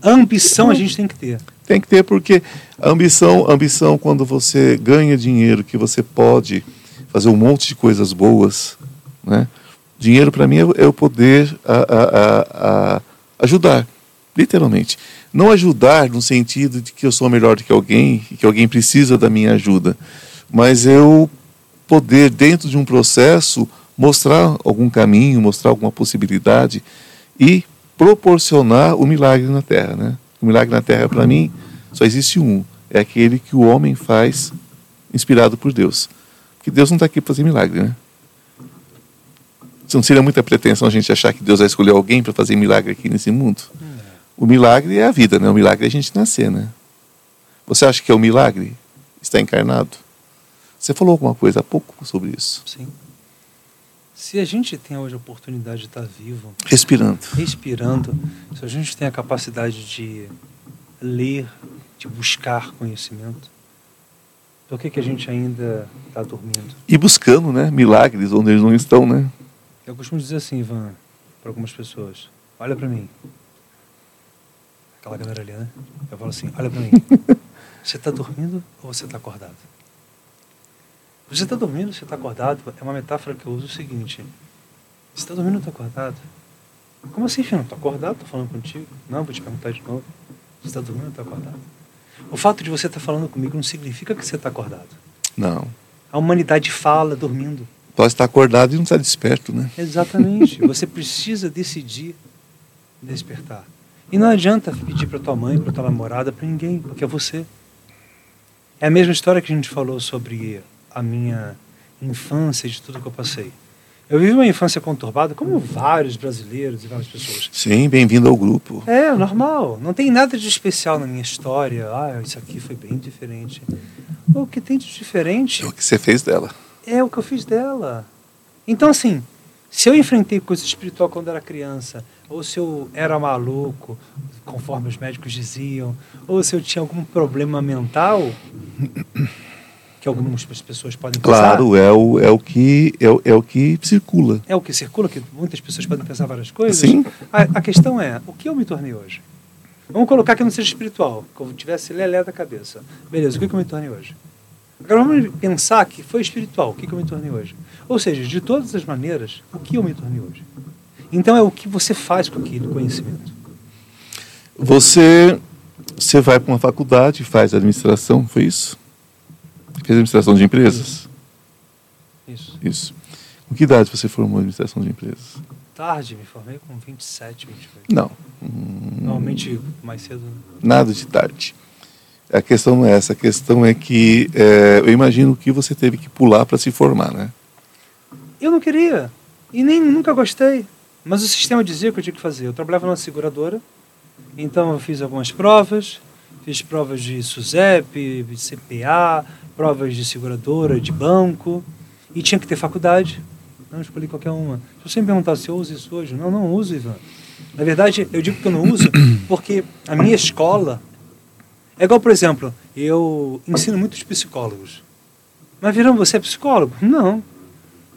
A ambição a gente tem que ter. Tem que ter porque a ambição, a ambição quando você ganha dinheiro, que você pode fazer um monte de coisas boas, né? Dinheiro para mim é, é o poder a, a- a- ajudar, literalmente. Não ajudar no sentido de que eu sou melhor do que alguém e que alguém precisa da minha ajuda, mas eu poder dentro de um processo mostrar algum caminho, mostrar alguma possibilidade e proporcionar o milagre na terra, né? O milagre na terra para mim só existe um, é aquele que o homem faz inspirado por Deus. Porque Deus não está aqui para fazer milagre, né? Não seria muita pretensão a gente achar que Deus vai escolher alguém para fazer milagre aqui nesse mundo? O milagre é a vida, né? O milagre é a gente nascer, né? Você acha que é o milagre? Está encarnado? Você falou alguma coisa há pouco sobre isso. Sim. Se a gente tem hoje a oportunidade de estar vivo, Respirando. respirando, se a gente tem a capacidade de ler, de buscar conhecimento, por que, que a gente ainda está dormindo? E buscando, né? Milagres onde eles não estão, né? Eu costumo dizer assim, Ivan, para algumas pessoas: olha para mim. Aquela galera ali, né? Eu falo assim: olha para mim. Você está dormindo ou você está acordado? Você está dormindo ou você está acordado? É uma metáfora que eu uso o seguinte: Você está dormindo ou está acordado? Como assim, filho? Estou acordado, estou falando contigo. Não, vou te perguntar de novo. Você está dormindo ou está acordado? O fato de você estar falando comigo não significa que você está acordado. Não. A humanidade fala dormindo. Pode estar acordado e não estar desperto, né? Exatamente. <laughs> Você precisa decidir despertar. E não adianta pedir para tua mãe, para tua namorada, para ninguém, porque é você. É a mesma história que a gente falou sobre a minha infância de tudo que eu passei. Eu vivi uma infância conturbada, como vários brasileiros e várias pessoas. Sim, bem-vindo ao grupo. É, normal. Não tem nada de especial na minha história. Ah, isso aqui foi bem diferente. O que tem de diferente É o que você fez dela. É o que eu fiz dela. Então, assim, se eu enfrentei coisa espiritual quando era criança, ou se eu era maluco, conforme os médicos diziam, ou se eu tinha algum problema mental, que algumas pessoas podem pensar. Claro, é o, é o, que, é, o, é o que circula. É o que circula, que muitas pessoas podem pensar várias coisas. Sim. A, a questão é, o que eu me tornei hoje? Vamos colocar que eu não seja espiritual, que eu tivesse lelé da cabeça. Beleza, o que que eu me tornei hoje? Agora vamos pensar que foi espiritual, o que que eu me tornei hoje? Ou seja, de todas as maneiras, o que eu me tornei hoje? Então é o que você faz com aquele conhecimento. Você, você vai para uma faculdade, faz administração, foi isso? Fez administração de empresas? Isso. Isso. Com que idade você formou administração de empresas? Tarde, me formei com 27, 28. Não. Normalmente mais cedo. Nada de tarde. A questão não é essa. A questão é que é, eu imagino que você teve que pular para se formar, né? Eu não queria. E nem nunca gostei. Mas o sistema dizia que eu tinha que fazer. Eu trabalhava numa seguradora, então eu fiz algumas provas, fiz provas de SUSEP, de CPA, provas de seguradora, de banco, e tinha que ter faculdade. Não escolhi qualquer uma. Se você me perguntar se eu uso isso hoje, não, não uso, Ivan. Na verdade, eu digo que eu não uso porque a minha escola é igual, por exemplo, eu ensino muitos psicólogos. Mas Virão, você é psicólogo? Não.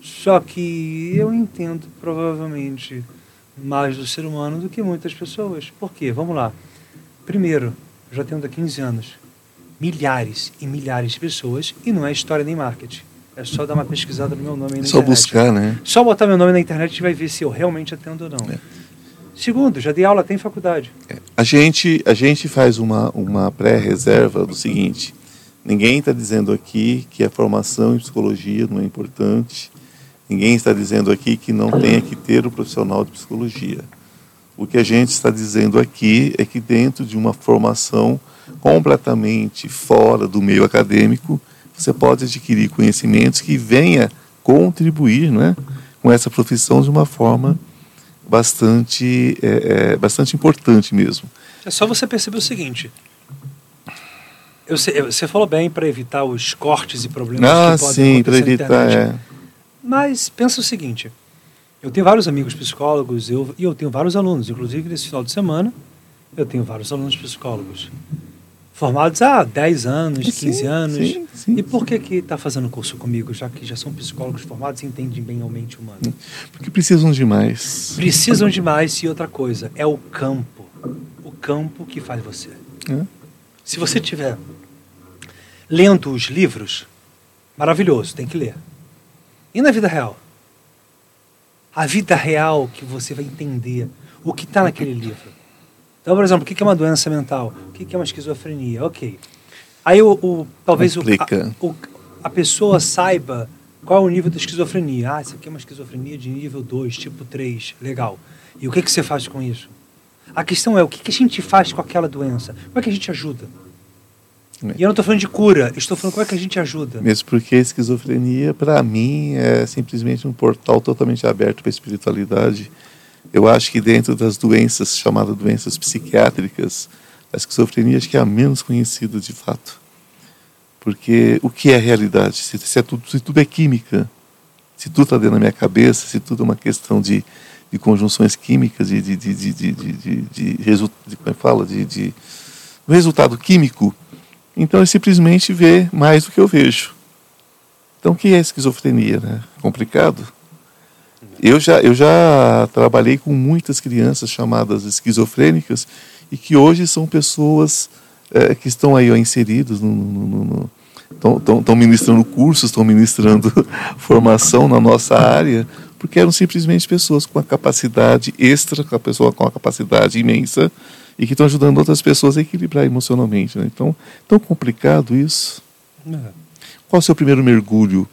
Só que eu entendo provavelmente mais do ser humano do que muitas pessoas. Por quê? Vamos lá. Primeiro, eu já tenho há 15 anos milhares e milhares de pessoas e não é história nem marketing. É só dar uma pesquisada no meu nome na Só internet. buscar, né? Só botar meu nome na internet e vai ver se eu realmente atendo ou não. É. Segundo, já dei aula até em faculdade. A gente, a gente faz uma, uma pré-reserva do seguinte: ninguém está dizendo aqui que a formação em psicologia não é importante, ninguém está dizendo aqui que não tenha que ter o profissional de psicologia. O que a gente está dizendo aqui é que, dentro de uma formação completamente fora do meio acadêmico, você pode adquirir conhecimentos que venha contribuir né, com essa profissão de uma forma bastante, é, é, bastante importante mesmo. É só você perceber o seguinte. Eu sei- você falou bem para evitar os cortes e problemas Ah, que podem sim, para evitar. É. Mas pensa o seguinte: eu tenho vários amigos psicólogos eu, e eu tenho vários alunos, inclusive nesse final de semana, eu tenho vários alunos psicólogos. Formados há 10 anos, Sim, 15 anos. sim, sim. E por que que está fazendo curso comigo, já que já são psicólogos formados e entendem bem a mente humana? Porque precisam de mais. Precisam de mais e outra coisa, é o campo. O campo que faz você. né? Se você tiver lendo os livros, maravilhoso, tem que ler. E na vida real? A vida real que você vai entender o que está naquele livro. Então, por exemplo, o que é uma doença mental? O que é uma esquizofrenia? Ok. Aí o, o- talvez o, a, o- a pessoa saiba qual é o nível da esquizofrenia. Ah, isso aqui é uma esquizofrenia de nível 2, tipo 3. Legal. E o que, que você faz com isso? A questão é o que, que a gente faz com aquela doença? Como é que a gente ajuda? É. E eu não estou falando de cura, estou falando como é que a gente ajuda. Mesmo porque a esquizofrenia, para mim, é simplesmente um portal totalmente aberto para a espiritualidade. Eu acho que dentro das doenças chamadas doenças psiquiátricas, a esquizofrenia acho que é a menos conhecida de fato. Porque o que é realidade? Se, se é tudo, se tudo é química, se tudo está dentro da minha cabeça, se tudo é uma questão de, de conjunções químicas, de, de, de, de, de, de, de, de, como é fala? De, de, resultado químico, então é simplesmente ver mais do que eu vejo. Então, o que é esquizofrenia? Né? Complicado. Eu já, eu já trabalhei com muitas crianças chamadas esquizofrênicas e que hoje são pessoas eh, que estão aí ó, inseridas no, estão ministrando cursos, estão ministrando <laughs> formação na nossa área, porque eram simplesmente pessoas com a capacidade extra, com a pessoa com a capacidade imensa e que estão ajudando outras pessoas a equilibrar emocionalmente. Né? Então, tão complicado isso. É. Qual o seu primeiro mergulho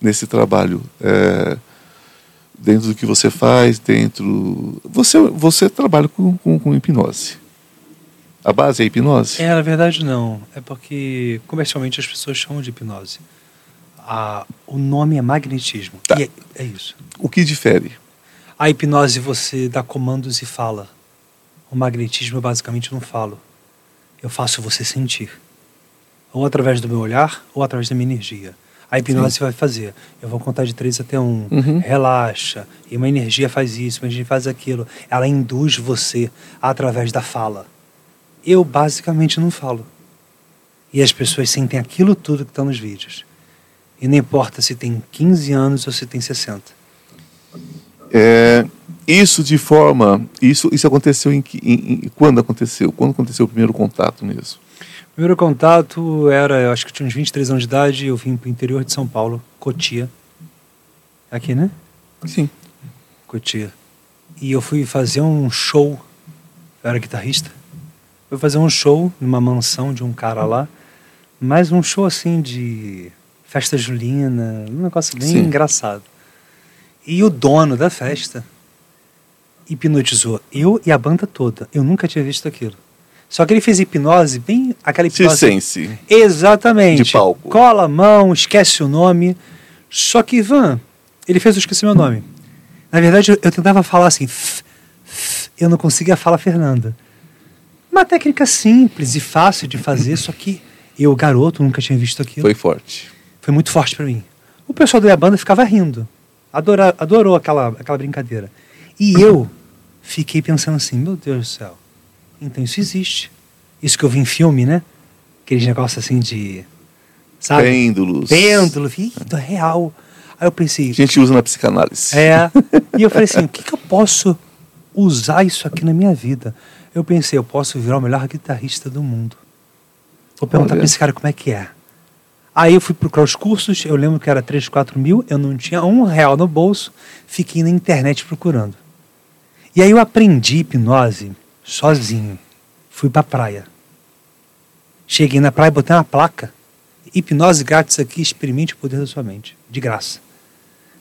nesse trabalho? É, dentro do que você faz, dentro. Você, você trabalha com, com, com hipnose. A base é a hipnose? É, na verdade não. É porque comercialmente as pessoas chamam de hipnose. A, o nome é magnetismo. Tá. É, é isso. O que difere? A hipnose você dá comandos e fala. O magnetismo eu basicamente não falo. Eu faço você sentir. Ou através do meu olhar, ou através da minha energia. A hipnose Sim. vai fazer. Eu vou contar de três até um. Uhum. Relaxa. E uma energia faz isso, uma energia faz aquilo. Ela induz você através da fala. Eu basicamente não falo. E as pessoas sentem aquilo tudo que está nos vídeos. E não importa se tem 15 anos ou se tem 60. É, isso de forma. Isso, isso aconteceu em, em- em- Quando aconteceu? Quando aconteceu o primeiro contato mesmo? Primeiro contato era, eu acho que eu tinha uns 23 anos de idade, eu vim para o interior de São Paulo, Cotia. Aqui, né? Sim. Cotia. E eu fui fazer um show, eu era guitarrista. Fui fazer um show numa mansão de um cara lá, mas um show assim de festa julina, um negócio bem Sim. engraçado. E o dono da festa hipnotizou eu e a banda toda. Eu nunca tinha visto aquilo. Só que ele fez hipnose, bem aquela hipnose. Circense. Exatamente. De palco. Cola a mão, esquece o nome. Só que, Ivan, ele fez eu esquecer meu nome. Na verdade, eu, eu tentava falar assim, "f", "f", eu não conseguia falar Fernanda. Uma técnica simples e fácil de fazer, só que eu, garoto, nunca tinha visto aquilo. Foi forte. Foi muito forte para mim. O pessoal da minha banda ficava rindo. Adora, adorou aquela, aquela brincadeira. E eu fiquei pensando assim, meu Deus do céu. Então isso existe. Isso que eu vi em filme, né? Aqueles negócios assim de... Sabe? Pêndulos. Pêndulo. É real. Aí eu pensei... A gente usa na psicanálise. É. E eu falei assim, <laughs> o que, que eu posso usar isso aqui na minha vida? Eu pensei, eu posso virar o melhor guitarrista do mundo. Vou perguntar Olha. pra esse cara como é que é. Aí eu fui procurar os cursos, eu lembro que era 3, 4 mil, eu não tinha um real no bolso, fiquei na internet procurando. E aí eu aprendi hipnose sozinho. Fui pra praia. Cheguei na praia, botei uma placa. Hipnose grátis aqui, experimente o poder da sua mente. De graça.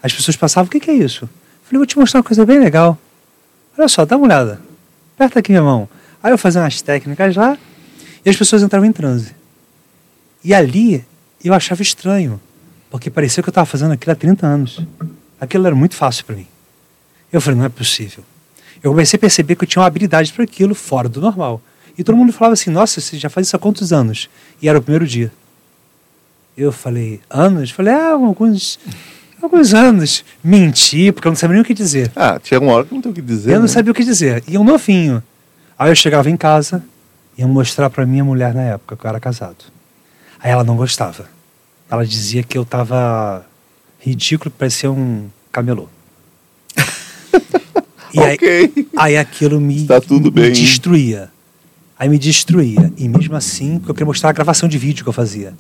As pessoas passavam, o que, que é isso? Falei, vou te mostrar uma coisa bem legal. Olha só, dá uma olhada. Aperta aqui minha mão. Aí eu fazia umas técnicas lá e as pessoas entravam em transe. E ali eu achava estranho, porque parecia que eu estava fazendo aquilo há 30 anos. Aquilo era muito fácil para mim. Eu falei, não é possível. Eu comecei a perceber que eu tinha uma habilidade para aquilo fora do normal. E todo mundo falava assim, nossa, você já faz isso há quantos anos? E era o primeiro dia. Eu falei, anos? Falei, ah, alguns, alguns anos. Menti, porque eu não sabia nem o que dizer. Ah, tinha uma hora que não tem o que dizer. Eu não né? sabia o que dizer. E eu novinho. Aí eu chegava em casa, ia mostrar pra minha mulher na época, que eu era casado. Aí ela não gostava. Ela dizia que eu tava ridículo, parecia um camelô. <laughs> E aí, Ok. aí aquilo me, Tá tudo me bem. destruía. Aí me destruía. E mesmo assim, porque eu queria mostrar a gravação de vídeo que eu fazia.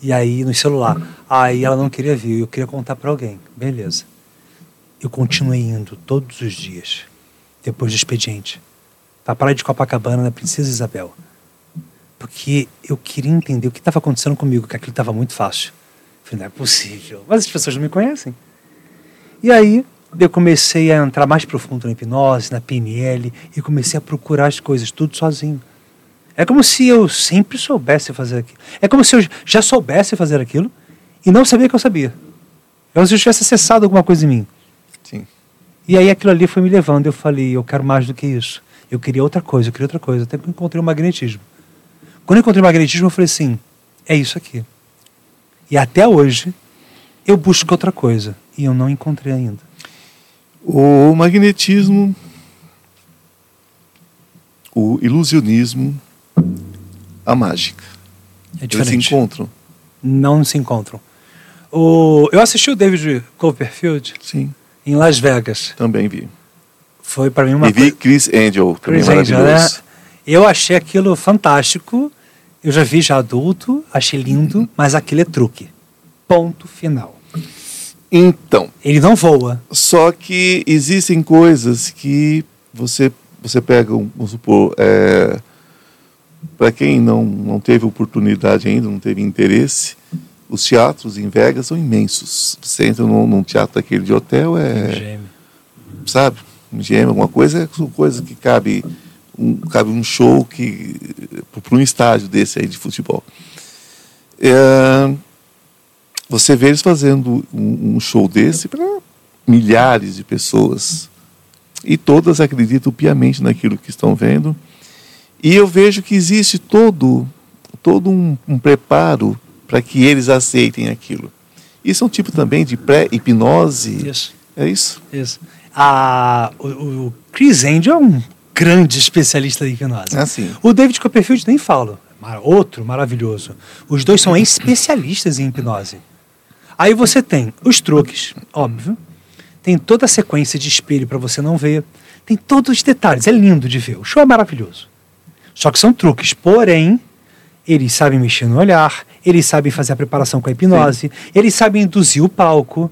E aí, no celular. Aí ela não queria ver, eu queria contar pra alguém. Beleza. Eu continuei indo todos os dias, depois do expediente, pra praia de Copacabana, na Princesa Isabel. Porque eu queria entender o que estava acontecendo comigo, que aquilo estava muito fácil. Falei, não é possível. Mas as pessoas não me conhecem. E aí eu comecei a entrar mais profundo na hipnose, na PNL, e comecei a procurar as coisas, tudo sozinho. É como se eu sempre soubesse fazer aquilo. É como se eu já soubesse fazer aquilo e não sabia que eu sabia. É como se eu tivesse acessado alguma coisa em mim. Sim. E aí aquilo ali foi me levando. Eu falei, eu quero mais do que isso. Eu queria outra coisa, eu queria outra coisa. Até que eu encontrei o magnetismo. Quando eu encontrei o magnetismo, eu falei assim: é isso aqui. E até hoje, eu busco outra coisa. E eu não encontrei ainda. O magnetismo, o ilusionismo, a mágica. É Eles se diferente. encontram? Não se encontram. O, eu assisti o David Copperfield Sim, em Las Vegas. também vi. Foi para mim uma e vi coisa. Chris Angel, também Chris Angel, né? maravilhoso. Eu achei aquilo fantástico. Eu já vi já adulto, achei lindo, mas aquilo é truque. Ponto final. Então, Ele não voa. Só que existem coisas que você, você pega, um- vamos supor, é, para quem não, não teve oportunidade ainda, não teve interesse, os teatros em Vegas são imensos. Você entra num, num teatro daquele de hotel, é, Gêmeo. sabe, um gêmeo, alguma coisa, são coisas que cabe um, cabe um show que para um estádio desse aí de futebol. É, você vê eles fazendo um, um show desse para milhares de pessoas e todas acreditam piamente naquilo que estão vendo. E eu vejo que existe todo, todo um, um preparo para que eles aceitem aquilo. Isso é um tipo também de pré-hipnose. Isso. É isso? Isso. A, o, o Chris Angel é um grande especialista em hipnose. Ah, sim. O David Copperfield nem falo. Outro maravilhoso. Os dois são <laughs> especialistas em hipnose. Aí você tem os truques, óbvio. Tem toda a sequência de espelho para você não ver. Tem todos os detalhes. É lindo de ver. O show é maravilhoso. Só que são truques. Porém, eles sabem mexer no olhar, eles sabem fazer a preparação com a hipnose, eles sabem induzir o palco.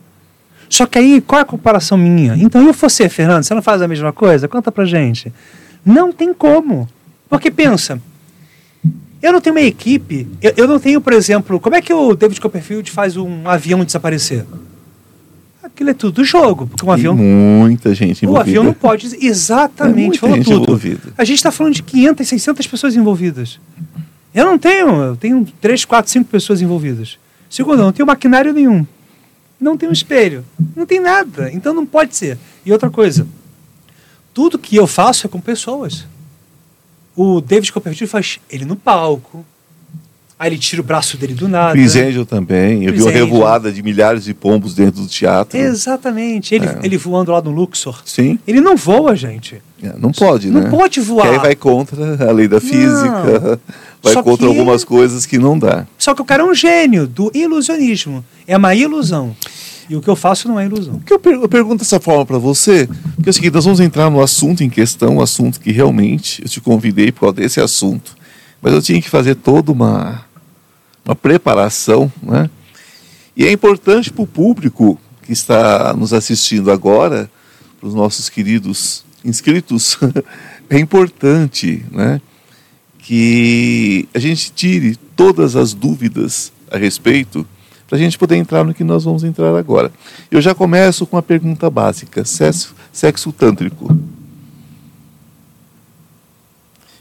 Só que aí, qual é a comparação minha? Então, e você, Fernando, você não faz a mesma coisa? Conta pra gente. Não tem como. Porque pensa, eu não tenho uma equipe, eu, eu não tenho, por exemplo, como é que o David Copperfield faz um avião desaparecer? Aquilo é tudo jogo, porque um avião muita gente o envolvida. avião não pode. <laughs> É Exatamente, muita falou gente tudo. envolvida. A gente está falando de 500, 600 pessoas envolvidas. Eu não tenho, eu tenho 3, 4, 5 pessoas envolvidas. Segundo, eu não tenho maquinário nenhum. Não tenho espelho. Não tem nada. Então não pode ser. E outra coisa, tudo que eu faço é com pessoas. O David Copperfield faz ele no palco. Aí ele tira o braço dele do nada. Chris Angel também. Eu Chris vi uma Angel. revoada de milhares de pombos dentro do teatro. Exatamente. Ele, É. ele voando lá no Luxor. Sim. Ele não voa, gente. É, Não pode, Não né? pode voar. Que aí vai contra a lei da física, <laughs> vai Só contra que- algumas coisas que não dá. Só que o cara é um gênio do ilusionismo. É uma ilusão. E o que eu faço não é ilusão. Por que eu, per- eu pergunto dessa forma para você? Porque é o seguinte, nós vamos entrar no assunto em questão, um assunto que realmente eu te convidei por causa desse assunto, mas eu tinha que fazer toda uma, uma preparação, né? E é importante para o público que está nos assistindo agora, para os nossos queridos inscritos, <laughs> é importante, né? Que a gente tire todas as dúvidas a respeito para a gente poder entrar no que nós vamos entrar agora. Eu já começo com a pergunta básica: sexo, sexo tântrico.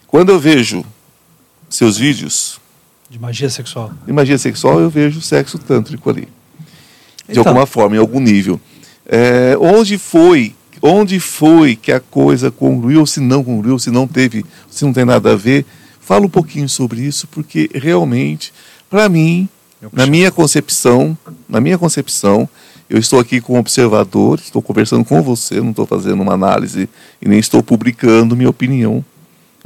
Quando eu vejo seus vídeos De magia sexual. de magia sexual, eu vejo sexo tântrico ali. De Então. alguma forma, em algum nível. É, onde foi, onde foi que a coisa congruiu, se não congruiu, se não teve, se não tem nada a ver? Fala um pouquinho sobre isso, porque realmente, para mim, na minha concepção, na minha concepção, eu estou aqui como observador, estou conversando com você, não estou fazendo uma análise e nem estou publicando minha opinião.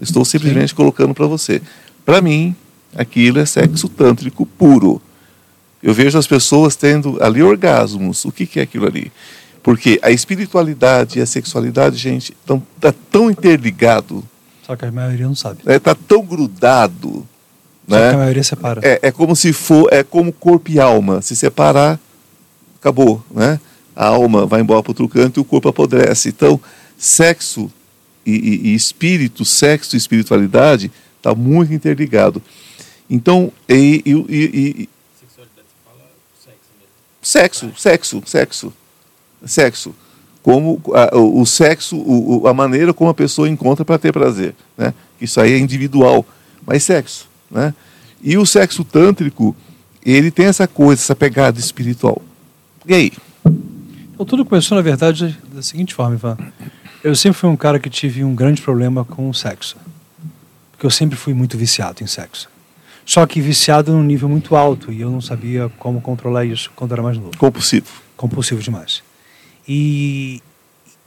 Estou simplesmente colocando para você. Para mim, aquilo é sexo tântrico puro. Eu vejo as pessoas tendo ali orgasmos. O que, que é aquilo ali? Porque a espiritualidade e a sexualidade, gente, estão tá tão interligado, Só que a maioria não sabe. está tão grudado, Só que a né? maioria separa. É, é como se for, é como corpo e alma. Se separar, acabou, né? A alma vai embora para outro canto e o corpo apodrece. Então, sexo e, e- e espírito, sexo e espiritualidade está muito interligado. Então, e, e- e- sexo, sexo, sexo, sexo. Como a, o, o sexo, o- a maneira como a pessoa encontra para ter prazer, né? Isso aí é individual, mas sexo, né? E o sexo tântrico, ele tem essa coisa, essa pegada espiritual. E aí? Então, tudo começou, na verdade, da seguinte forma, Ivan. Eu sempre fui um cara que tive um grande problema com o sexo. Porque eu sempre fui muito viciado em sexo. Só que viciado num nível muito alto e eu não sabia como controlar isso quando era mais novo. Compulsivo. compulsivo demais. E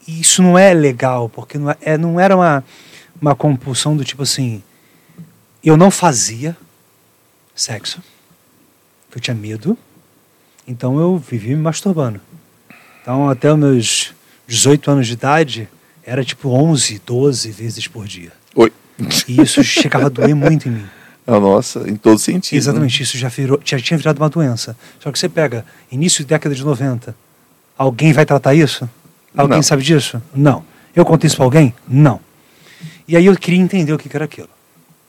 isso não é legal, porque não, é, é- não era uma, uma compulsão do tipo assim. Eu não fazia sexo, eu tinha medo, então eu vivia me masturbando. Então, até os meus 18 anos de idade, era tipo 11, 12 vezes por dia. Oi. E isso chegava a doer muito em mim. A <laughs> nossa, em todo sentido. né? Exatamente, isso já, virou, já tinha virado uma doença. Só que você pega início de década de 90, alguém vai tratar isso? Alguém Não. sabe disso? Não. Eu contei isso para alguém? Não. E aí eu queria entender o que era aquilo.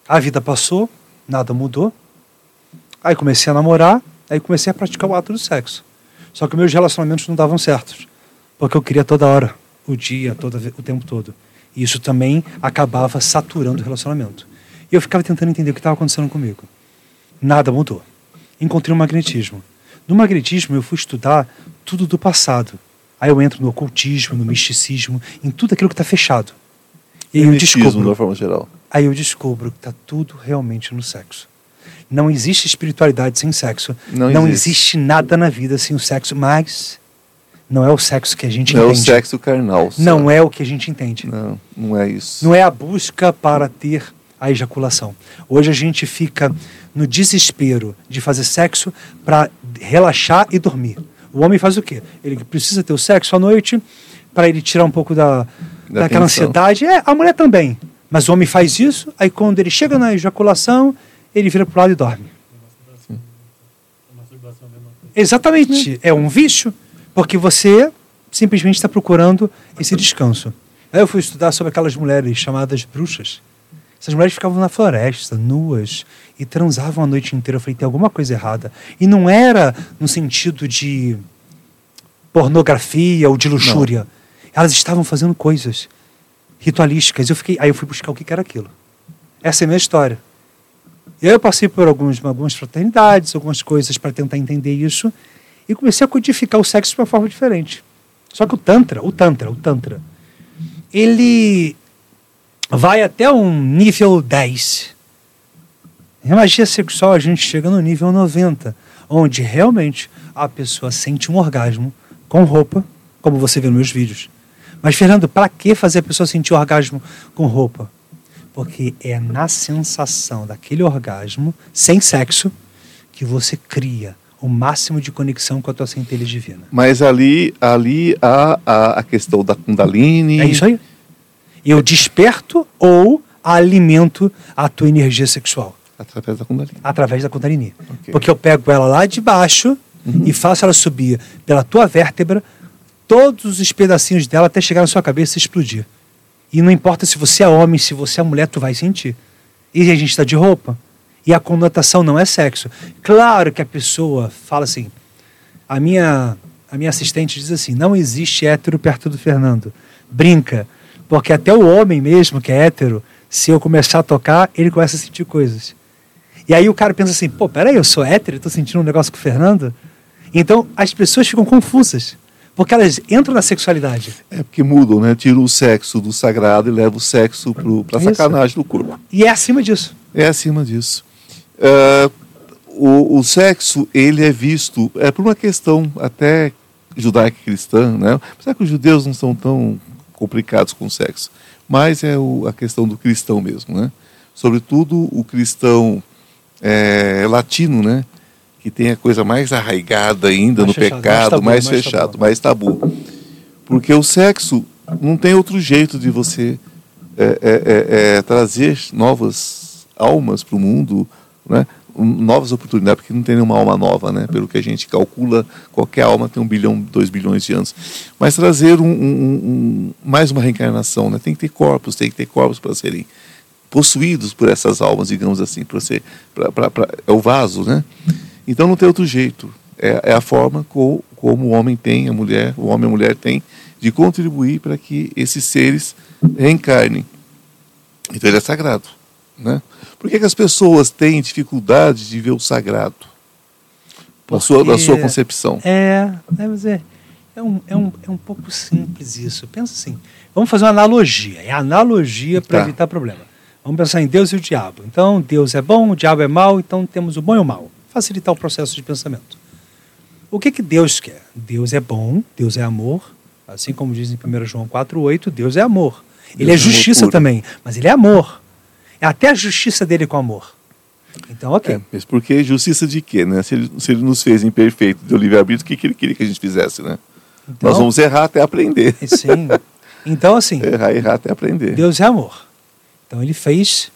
A vida passou, nada mudou. Aí comecei a namorar, aí comecei a praticar o ato do sexo. Só que meus relacionamentos não davam certos. Porque eu queria toda hora, o dia, toda, o tempo todo. E isso também acabava saturando o relacionamento. E eu ficava tentando entender o que estava acontecendo comigo. Nada mudou. Encontrei um magnetismo. No magnetismo, eu fui estudar tudo do passado. Aí eu entro no ocultismo, no misticismo, em tudo aquilo que está fechado. E aí eu descubro, de uma forma geral. Aí eu descubro que está tudo realmente no sexo. Não existe espiritualidade sem sexo. Não, não existe. existe. nada na vida sem o sexo, mas não é o sexo que a gente não entende. Não é o sexo carnal. Só. Não é o que a gente entende. Não, não é isso. Não é a busca para ter a ejaculação. Hoje a gente fica no desespero de fazer sexo para relaxar e dormir. O homem faz o quê? Ele precisa ter o sexo à noite para ele tirar um pouco da, da daquela tensão. ansiedade. É, a mulher também. Mas o homem faz isso, aí quando ele chega na ejaculação, ele vira para o lado e dorme. Sim. Exatamente. É um vício, porque você simplesmente está procurando esse descanso. Aí eu fui estudar sobre aquelas mulheres chamadas bruxas. Essas mulheres ficavam na floresta, nuas, e transavam a noite inteira. Eu falei, tem alguma coisa errada. E não era no sentido de pornografia ou de luxúria. Não. Elas estavam fazendo coisas ritualísticas. Eu fiquei, aí eu fui buscar o que era aquilo. Essa é a minha história. E aí eu passei por alguns, algumas fraternidades, algumas coisas para tentar entender isso e comecei a codificar o sexo de uma forma diferente. Só que o tantra, o tantra, o tantra, ele vai até um nível 10. Em magia sexual a gente chega no nível 90, onde realmente a pessoa sente um orgasmo com roupa, como você vê nos meus vídeos. Mas Fernando, para que fazer a pessoa sentir orgasmo com roupa? Porque é na sensação daquele orgasmo, sem sexo, que você cria o máximo de conexão com a tua centelha divina. Mas ali, ali há a, a questão da Kundalini. É isso aí. Eu desperto ou alimento a tua energia sexual. Através da Kundalini. Através da Kundalini. Okay. Porque eu pego ela lá de baixo uhum. e faço ela subir pela tua vértebra, todos os pedacinhos dela até chegar na sua cabeça e explodir. E não importa se você é homem, se você é mulher, tu vai sentir. E a gente está de roupa. E a conotação não é sexo. Claro que a pessoa fala assim. A minha, a minha assistente diz assim: não existe hétero perto do Fernando. Brinca. Porque até o homem mesmo, que é hétero, se eu começar a tocar, ele começa a sentir coisas. E aí o cara pensa assim: pô, peraí, eu sou hétero, estou sentindo um negócio com o Fernando? Então as pessoas ficam confusas. Porque elas entram na sexualidade. É porque mudam, né? Tiram o sexo do sagrado e levam o sexo para a sacanagem do corpo. E é acima disso. É acima disso. Uh, o, o, sexo, ele é visto, é por uma questão até judaica cristã, né? Apesar que os judeus não são tão complicados com o sexo, mas é o, a questão do cristão mesmo, né? Sobretudo o cristão é, latino, né? Que tem a coisa mais arraigada ainda mais no fechado, pecado, mais, tabu, mais, fechado, tabu. mais tabu. Porque o sexo não tem outro jeito de você é, é, é, é trazer novas almas para o mundo, né? novas oportunidades, porque não tem nenhuma alma nova, né? Pelo que a gente calcula, qualquer alma tem um bilhão, dois bilhões de anos. Mas trazer um, um, um, mais uma reencarnação, né? Tem que ter corpos, tem que ter corpos para serem possuídos por essas almas, digamos assim, para ser, pra, pra, pra, é o vaso, né? Então não tem outro jeito. É, é a forma co, como o homem tem, a mulher, o homem e a mulher tem, de contribuir para que esses seres reencarnem. Então ele é sagrado. Né? Por que, que as pessoas têm dificuldade de ver o sagrado? Na sua, na sua concepção. É, é, é, um, é, um, é um pouco simples isso. Pensa assim, vamos fazer uma analogia. É analogia para tá. evitar problema. Vamos pensar em Deus e o diabo. Então, Deus é bom, o diabo é mau, então temos o bom e o mal facilitar o processo de pensamento. O que, que Deus quer? Deus é bom, Deus é amor, assim como diz em 1 João 4,8, Deus é amor. Ele Deus é, é justiça é também, mas ele é amor. É até a justiça dele com amor. Então, ok. É, mas porque justiça de quê? Né? Se, ele, se ele nos fez imperfeito de livre-arbítrio, o que, que ele queria que a gente fizesse? Né? Então, Nós vamos errar até aprender. Sim. Então, assim. <laughs> errar, errar até aprender. Deus é amor. Então, ele fez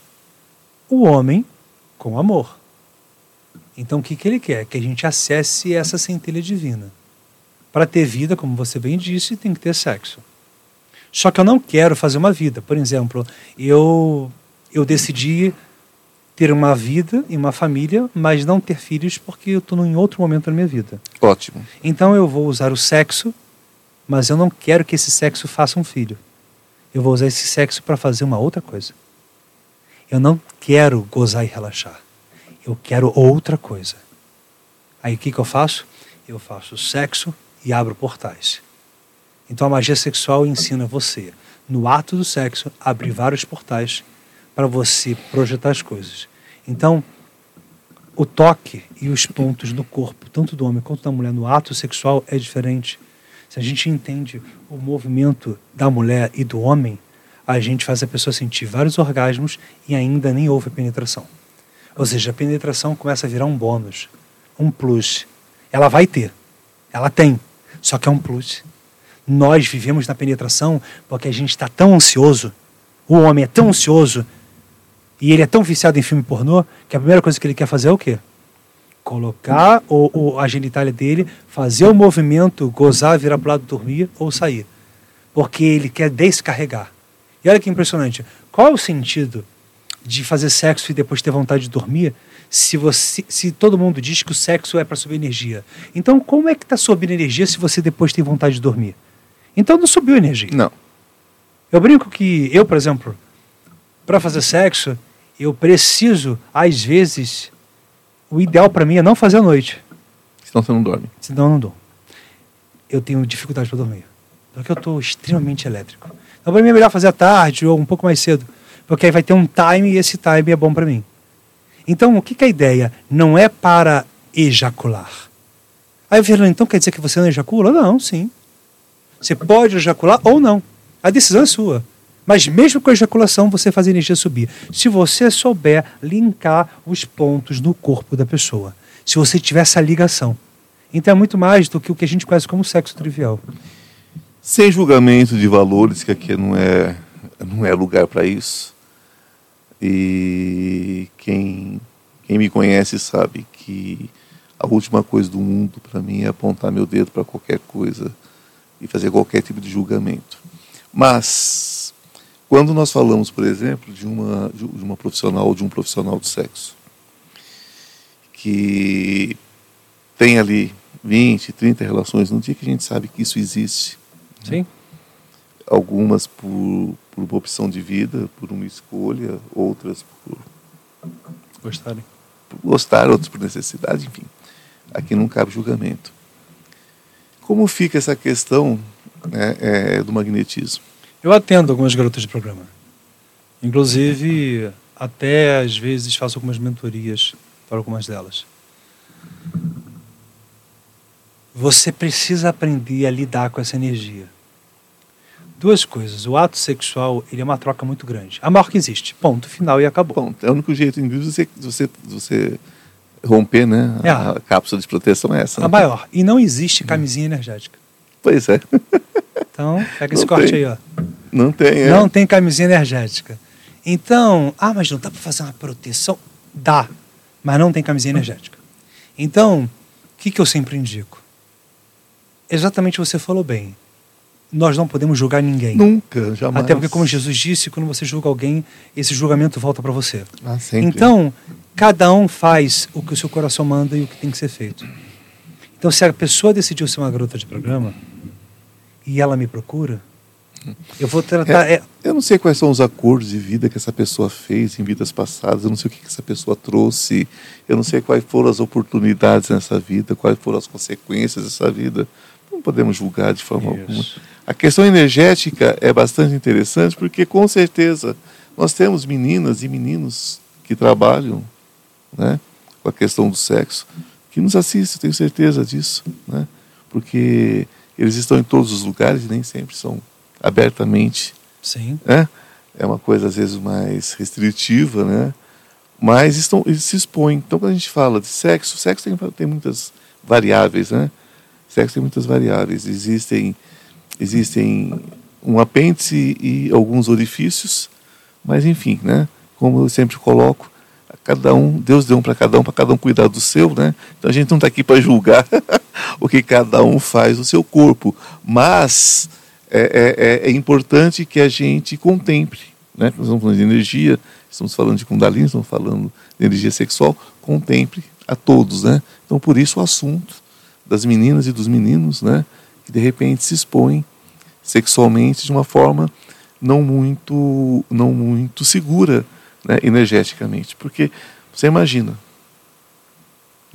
o homem com amor. Então o que, que ele quer? Que a gente acesse essa centelha divina. Para ter vida, como você bem disse, tem que ter sexo. Só que eu não quero fazer uma vida. Por exemplo, eu, eu decidi ter uma vida e uma família, mas não ter filhos porque eu estou em outro momento da minha vida. Ótimo. Então eu vou usar o sexo, mas eu não quero que esse sexo faça um filho. Eu vou usar esse sexo para fazer uma outra coisa. Eu não quero gozar e relaxar eu quero outra coisa. Aí o que, que eu faço? Eu faço sexo e abro portais. Então a magia sexual ensina você, no ato do sexo, a abrir vários portais para você projetar as coisas. Então, o toque e os pontos no corpo, tanto do homem quanto da mulher, no ato sexual é diferente. Se a gente entende o movimento da mulher e do homem, a gente faz a pessoa sentir vários orgasmos e ainda nem houve penetração. Ou seja, a penetração começa a virar um bônus, um plus. Ela vai ter, ela tem, só que é um plus. Nós vivemos na penetração porque a gente está tão ansioso, o homem é tão ansioso e ele é tão viciado em filme pornô que a primeira coisa que ele quer fazer é o quê? Colocar o, o, a genitália dele, fazer o movimento, gozar, virar para o lado, dormir ou sair. Porque ele quer descarregar. E olha que impressionante. Qual é o sentido de fazer sexo e depois ter vontade de dormir se você se todo mundo diz que o sexo é para subir energia? Então, como é que está subindo energia se você depois tem vontade de dormir? Então não subiu energia. Não. Eu brinco que eu, por exemplo, para fazer sexo, eu preciso, às vezes, o ideal para mim é não fazer à noite. Senão você não dorme. Senão eu não dou. Eu tenho dificuldade para dormir. Porque eu estou extremamente elétrico. Então, para mim é melhor fazer à tarde ou um pouco mais cedo. Porque aí vai ter um time e esse time é bom para mim. Então, o que, que é a ideia? Não é para ejacular. Aí eu falo, então quer dizer que você não ejacula? Não, sim. Você pode ejacular ou não. A decisão é sua. Mas mesmo com a ejaculação, você faz a energia subir. Se você souber linkar os pontos no corpo da pessoa. Se você tiver essa ligação. Então é muito mais do que o que a gente conhece como sexo trivial. Sem julgamento de valores, que aqui não é, não é lugar para isso. E quem, quem me conhece sabe que a última coisa do mundo para mim é apontar meu dedo para qualquer coisa e fazer qualquer tipo de julgamento. Mas quando nós falamos, por exemplo, de uma, de uma profissional ou de um profissional do sexo que tem ali 20, 30 relações no dia que a gente sabe que isso existe. Né? Sim. Né? Algumas por, por uma opção de vida, por uma escolha, outras por gostarem. Por gostar, outras por necessidade, enfim. Aqui não cabe julgamento. Como fica essa questão né, é, do magnetismo? Eu atendo algumas garotas de programa. Inclusive, até às vezes faço algumas mentorias para algumas delas. Você precisa aprender a lidar com essa energia. Duas coisas. O ato sexual ele é uma troca muito grande. A maior que existe. Ponto final e acabou. Ponto. É o único jeito, de você, você, você romper né? É. A cápsula de proteção é essa. A né? maior. E não existe camisinha energética. Pois é. Então, <laughs> pega esse não corte tem. aí, ó. Não tem, é. Não tem camisinha energética. Então, ah, mas não dá para fazer uma proteção? Dá, mas não tem camisinha energética. Então, o que, que eu sempre indico? Exatamente você falou bem. Nós não podemos julgar ninguém. Nunca, jamais. Até porque, como Jesus disse, quando você julga alguém, esse julgamento volta para você. Ah. Então, cada um faz o que o seu coração manda e o que tem que ser feito. Então, se a pessoa decidiu ser uma garota de programa, e ela me procura, eu vou tratar. É, é... Eu não sei quais são os acordos de vida que essa pessoa fez em vidas passadas, eu não sei o que, que essa pessoa trouxe, eu não sei quais foram as oportunidades nessa vida, quais foram as consequências dessa vida. Não podemos julgar de forma Isso. alguma. A questão energética é bastante interessante porque, com certeza, nós temos meninas e meninos que trabalham né, com a questão do sexo, que nos assistem, tenho certeza disso. Né, porque eles estão em todos os lugares e nem sempre são abertamente. Sim. Né? É uma coisa às vezes mais restritiva, né? Mas estão, eles se expõem. Então, quando a gente fala de sexo, sexo tem, tem muitas variáveis, né? Sexo tem muitas variáveis. Existem, existem um apêndice e alguns orifícios, mas enfim, né? Como eu sempre coloco, cada um, Deus deu um para cada um, para cada um cuidar do seu, né? Então a gente não está aqui para julgar <laughs> o que cada um faz no seu corpo, mas é, é, é, importante que a gente contemple, né? Nós estamos falando de energia, estamos falando de Kundalini, estamos falando de energia sexual, contemple a todos, né? Então por isso o assunto das meninas e dos meninos, né? Que de repente se expõem sexualmente de uma forma não muito, não muito segura, né, energeticamente. Porque você imagina,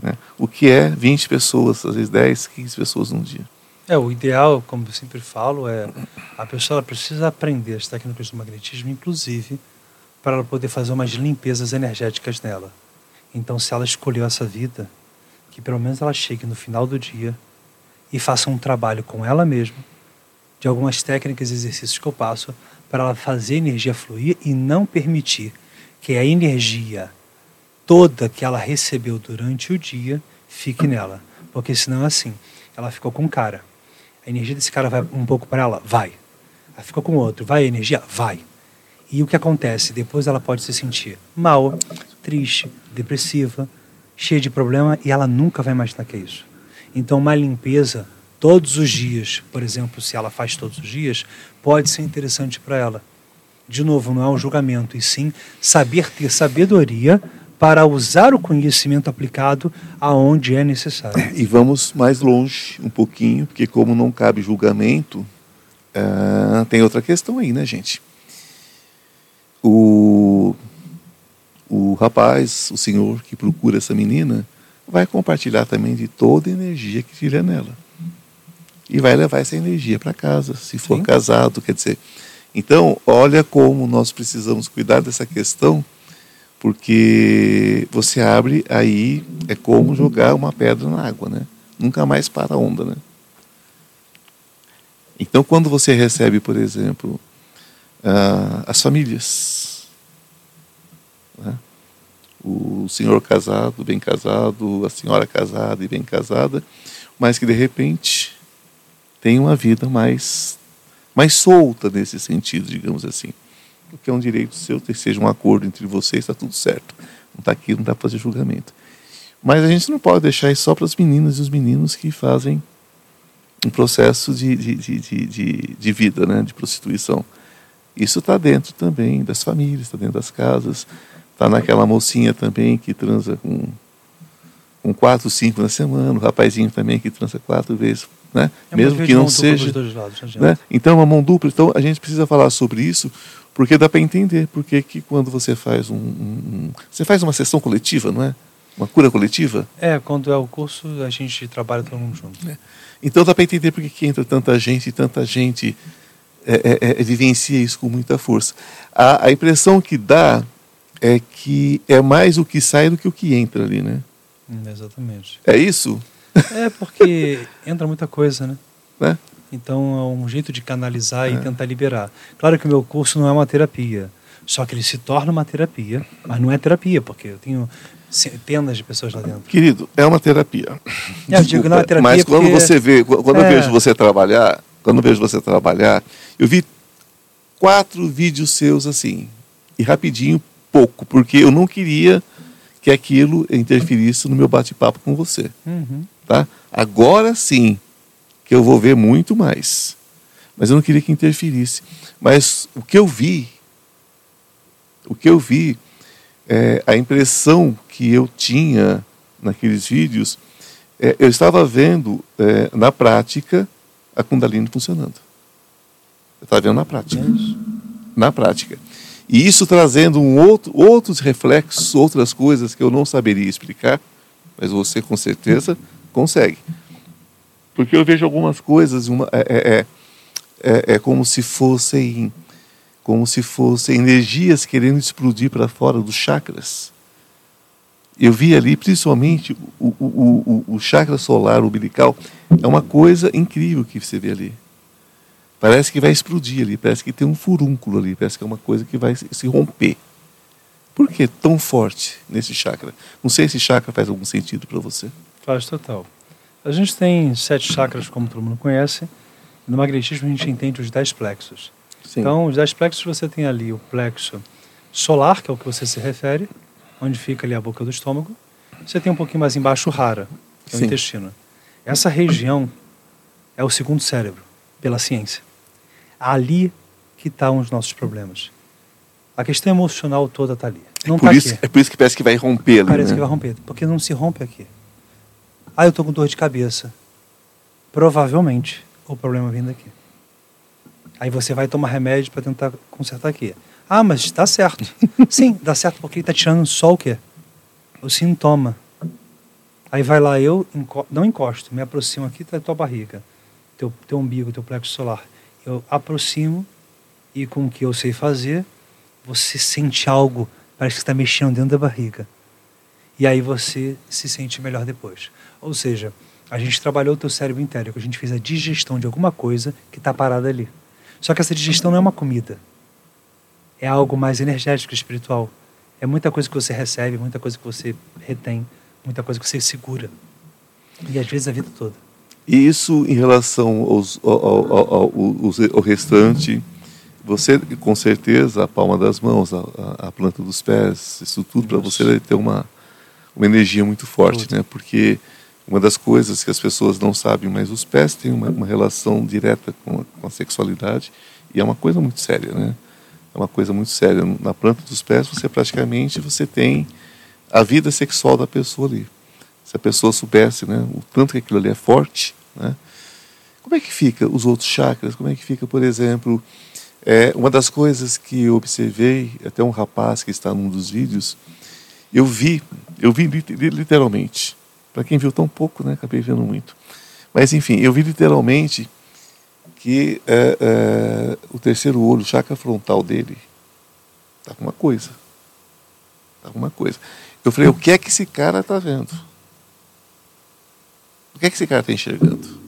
Né? O que é 20 pessoas, às vezes 10, 15 pessoas num dia. É, o ideal, como eu sempre falo, é a pessoa precisa aprender as técnicas do magnetismo, inclusive para ela poder fazer umas limpezas energéticas nela. Então, se ela escolheu essa vida, que pelo menos ela chegue no final do dia e faça um trabalho com ela mesma, de algumas técnicas e exercícios que eu passo, para ela fazer a energia fluir e não permitir que a energia toda que ela recebeu durante o dia fique nela. Porque senão assim, ela ficou com cara. A energia desse cara vai um pouco para ela? Vai. Ela ficou com outro. Vai a energia? Vai. E o que acontece? Depois ela pode se sentir mal, triste, depressiva, cheia de problema e ela nunca vai imaginar que é isso. Então, uma limpeza todos os dias, por exemplo, se ela faz todos os dias, pode ser interessante para ela. De novo, não é um julgamento, e sim saber ter sabedoria para usar o conhecimento aplicado aonde é necessário. E vamos mais longe um pouquinho, porque como não cabe julgamento, uh, tem outra questão aí, né, gente? O, o rapaz, o senhor que procura essa menina, vai compartilhar também de toda a energia que tiver nela. E vai levar essa energia para casa, se for Sim. casado, quer dizer. Então, olha como nós precisamos cuidar dessa questão, porque você abre aí, é como jogar uma pedra na água, né? Nunca mais para a onda, né? Então, quando você recebe, por exemplo, uh, as famílias. O senhor casado, bem casado, a senhora casada e bem casada, mas que de repente tem uma vida mais, mais solta nesse sentido, digamos assim. Porque é um direito seu, ter seja um acordo entre vocês, está tudo certo. Não está aqui, não dá para fazer julgamento. Mas a gente não pode deixar isso só para as meninas e os meninos que fazem um processo de, de, de, de, de vida, né, de prostituição. Isso está dentro também das famílias, está dentro das casas, está naquela mocinha também que transa com, com quatro, cinco na semana, o rapazinho também que transa quatro vezes, né? É mesmo que não seja. Lados, né? Então, é uma mão dupla. Então, a gente precisa falar sobre isso, porque dá para entender porque que quando você faz um, um, um, Você faz uma sessão coletiva, não é? Uma cura coletiva? É, quando é o curso, a gente trabalha todo mundo junto. É. Então dá para entender porque que entra tanta gente e tanta gente é, é, é, vivencia isso com muita força. A, a, impressão que dá é que é mais o que sai do que o que entra ali, né? Hum, exatamente. É isso? É porque <laughs> entra muita coisa, né? né? Então é um jeito de canalizar é. e tentar liberar. Claro que o meu curso não é uma terapia, só que ele se torna uma terapia, mas não é terapia, porque eu tenho centenas de pessoas lá dentro. Querido, é uma terapia. É, eu digo, não é terapia mas quando porque... você vê, quando é... eu vejo você trabalhar, quando eu vejo você trabalhar, eu vi quatro vídeos seus assim, e rapidinho, pouco, porque eu não queria que aquilo interferisse no meu bate-papo com você. Uhum. Tá? Agora sim, que eu vou ver muito mais. Mas eu não queria que interferisse. Mas o que eu vi, o que eu vi, é, a impressão que eu tinha naqueles vídeos, é, eu estava vendo é, na prática a Kundalini funcionando. Está vendo na prática. Na prática. E isso trazendo um outro, outros reflexos, outras coisas que eu não saberia explicar, mas você com certeza consegue. Porque eu vejo algumas coisas, uma, é, é, é, é como se fossem como se fossem energias querendo explodir para fora dos chakras. Eu vi ali, principalmente, o, o, o, o chakra solar umbilical, é uma coisa incrível que você vê ali. Parece que vai explodir ali, parece que tem um furúnculo ali, parece que é uma coisa que vai se romper. Por que tão forte nesse chakra? Não sei se chakra faz algum sentido para você. Faz total. A gente tem sete chakras, como todo mundo conhece. No magnetismo a gente entende os dez plexos. Sim. Então, os dez plexos você tem ali o plexo solar, que é o que você se refere, onde fica ali a boca do estômago. Você tem um pouquinho mais embaixo o rara, que é o Sim. intestino. Essa região é o segundo cérebro, pela ciência. Ali que estão os nossos problemas. A questão emocional toda está ali. Não é, por tá isso, aqui. é por isso que parece que vai romper ali. Parece né? que vai romper, porque não se rompe aqui. Ah, eu estou com dor de cabeça. Provavelmente o problema vem daqui. Aí você vai tomar remédio para tentar consertar aqui. Ah, mas está certo. <laughs> Sim, dá certo porque ele está tirando só o quê? O sintoma. Aí vai lá eu, enco não encosto, me aproximo aqui da tua barriga, teu, teu umbigo, teu plexo solar. Eu aproximo e com o que eu sei fazer, você sente algo, parece que está mexendo dentro da barriga. E aí você se sente melhor depois. Ou seja, a gente trabalhou o teu cérebro inteiro, a gente fez a digestão de alguma coisa que está parada ali. Só que essa digestão não é uma comida. É algo mais energético, espiritual. É muita coisa que você recebe, muita coisa que você retém, muita coisa que você segura. E às vezes a vida toda. E isso em relação aos, ao, ao, ao, ao, restante, você com certeza a palma das mãos, a, a planta dos pés, isso tudo para você ter uma, uma energia muito forte, né? Porque uma das coisas que as pessoas não sabem, mas os pés têm uma, uma relação direta com a, com a, sexualidade e é uma coisa muito séria, né? É uma coisa muito séria. Na planta dos pés, você praticamente você tem a vida sexual da pessoa ali. Se a pessoa soubesse, né, o tanto que aquilo ali é forte, né? Como é que fica os outros chakras? Como é que fica, por exemplo, é, uma das coisas que eu observei, até um rapaz que está num dos vídeos, eu vi, eu vi literalmente, para quem viu tão pouco, né? Acabei vendo muito. Mas enfim, eu vi literalmente que é, é, o terceiro olho, o chakra frontal dele, está com uma coisa. Está com uma coisa. Eu falei, o que é que esse cara está vendo? O que é que esse cara está enxergando?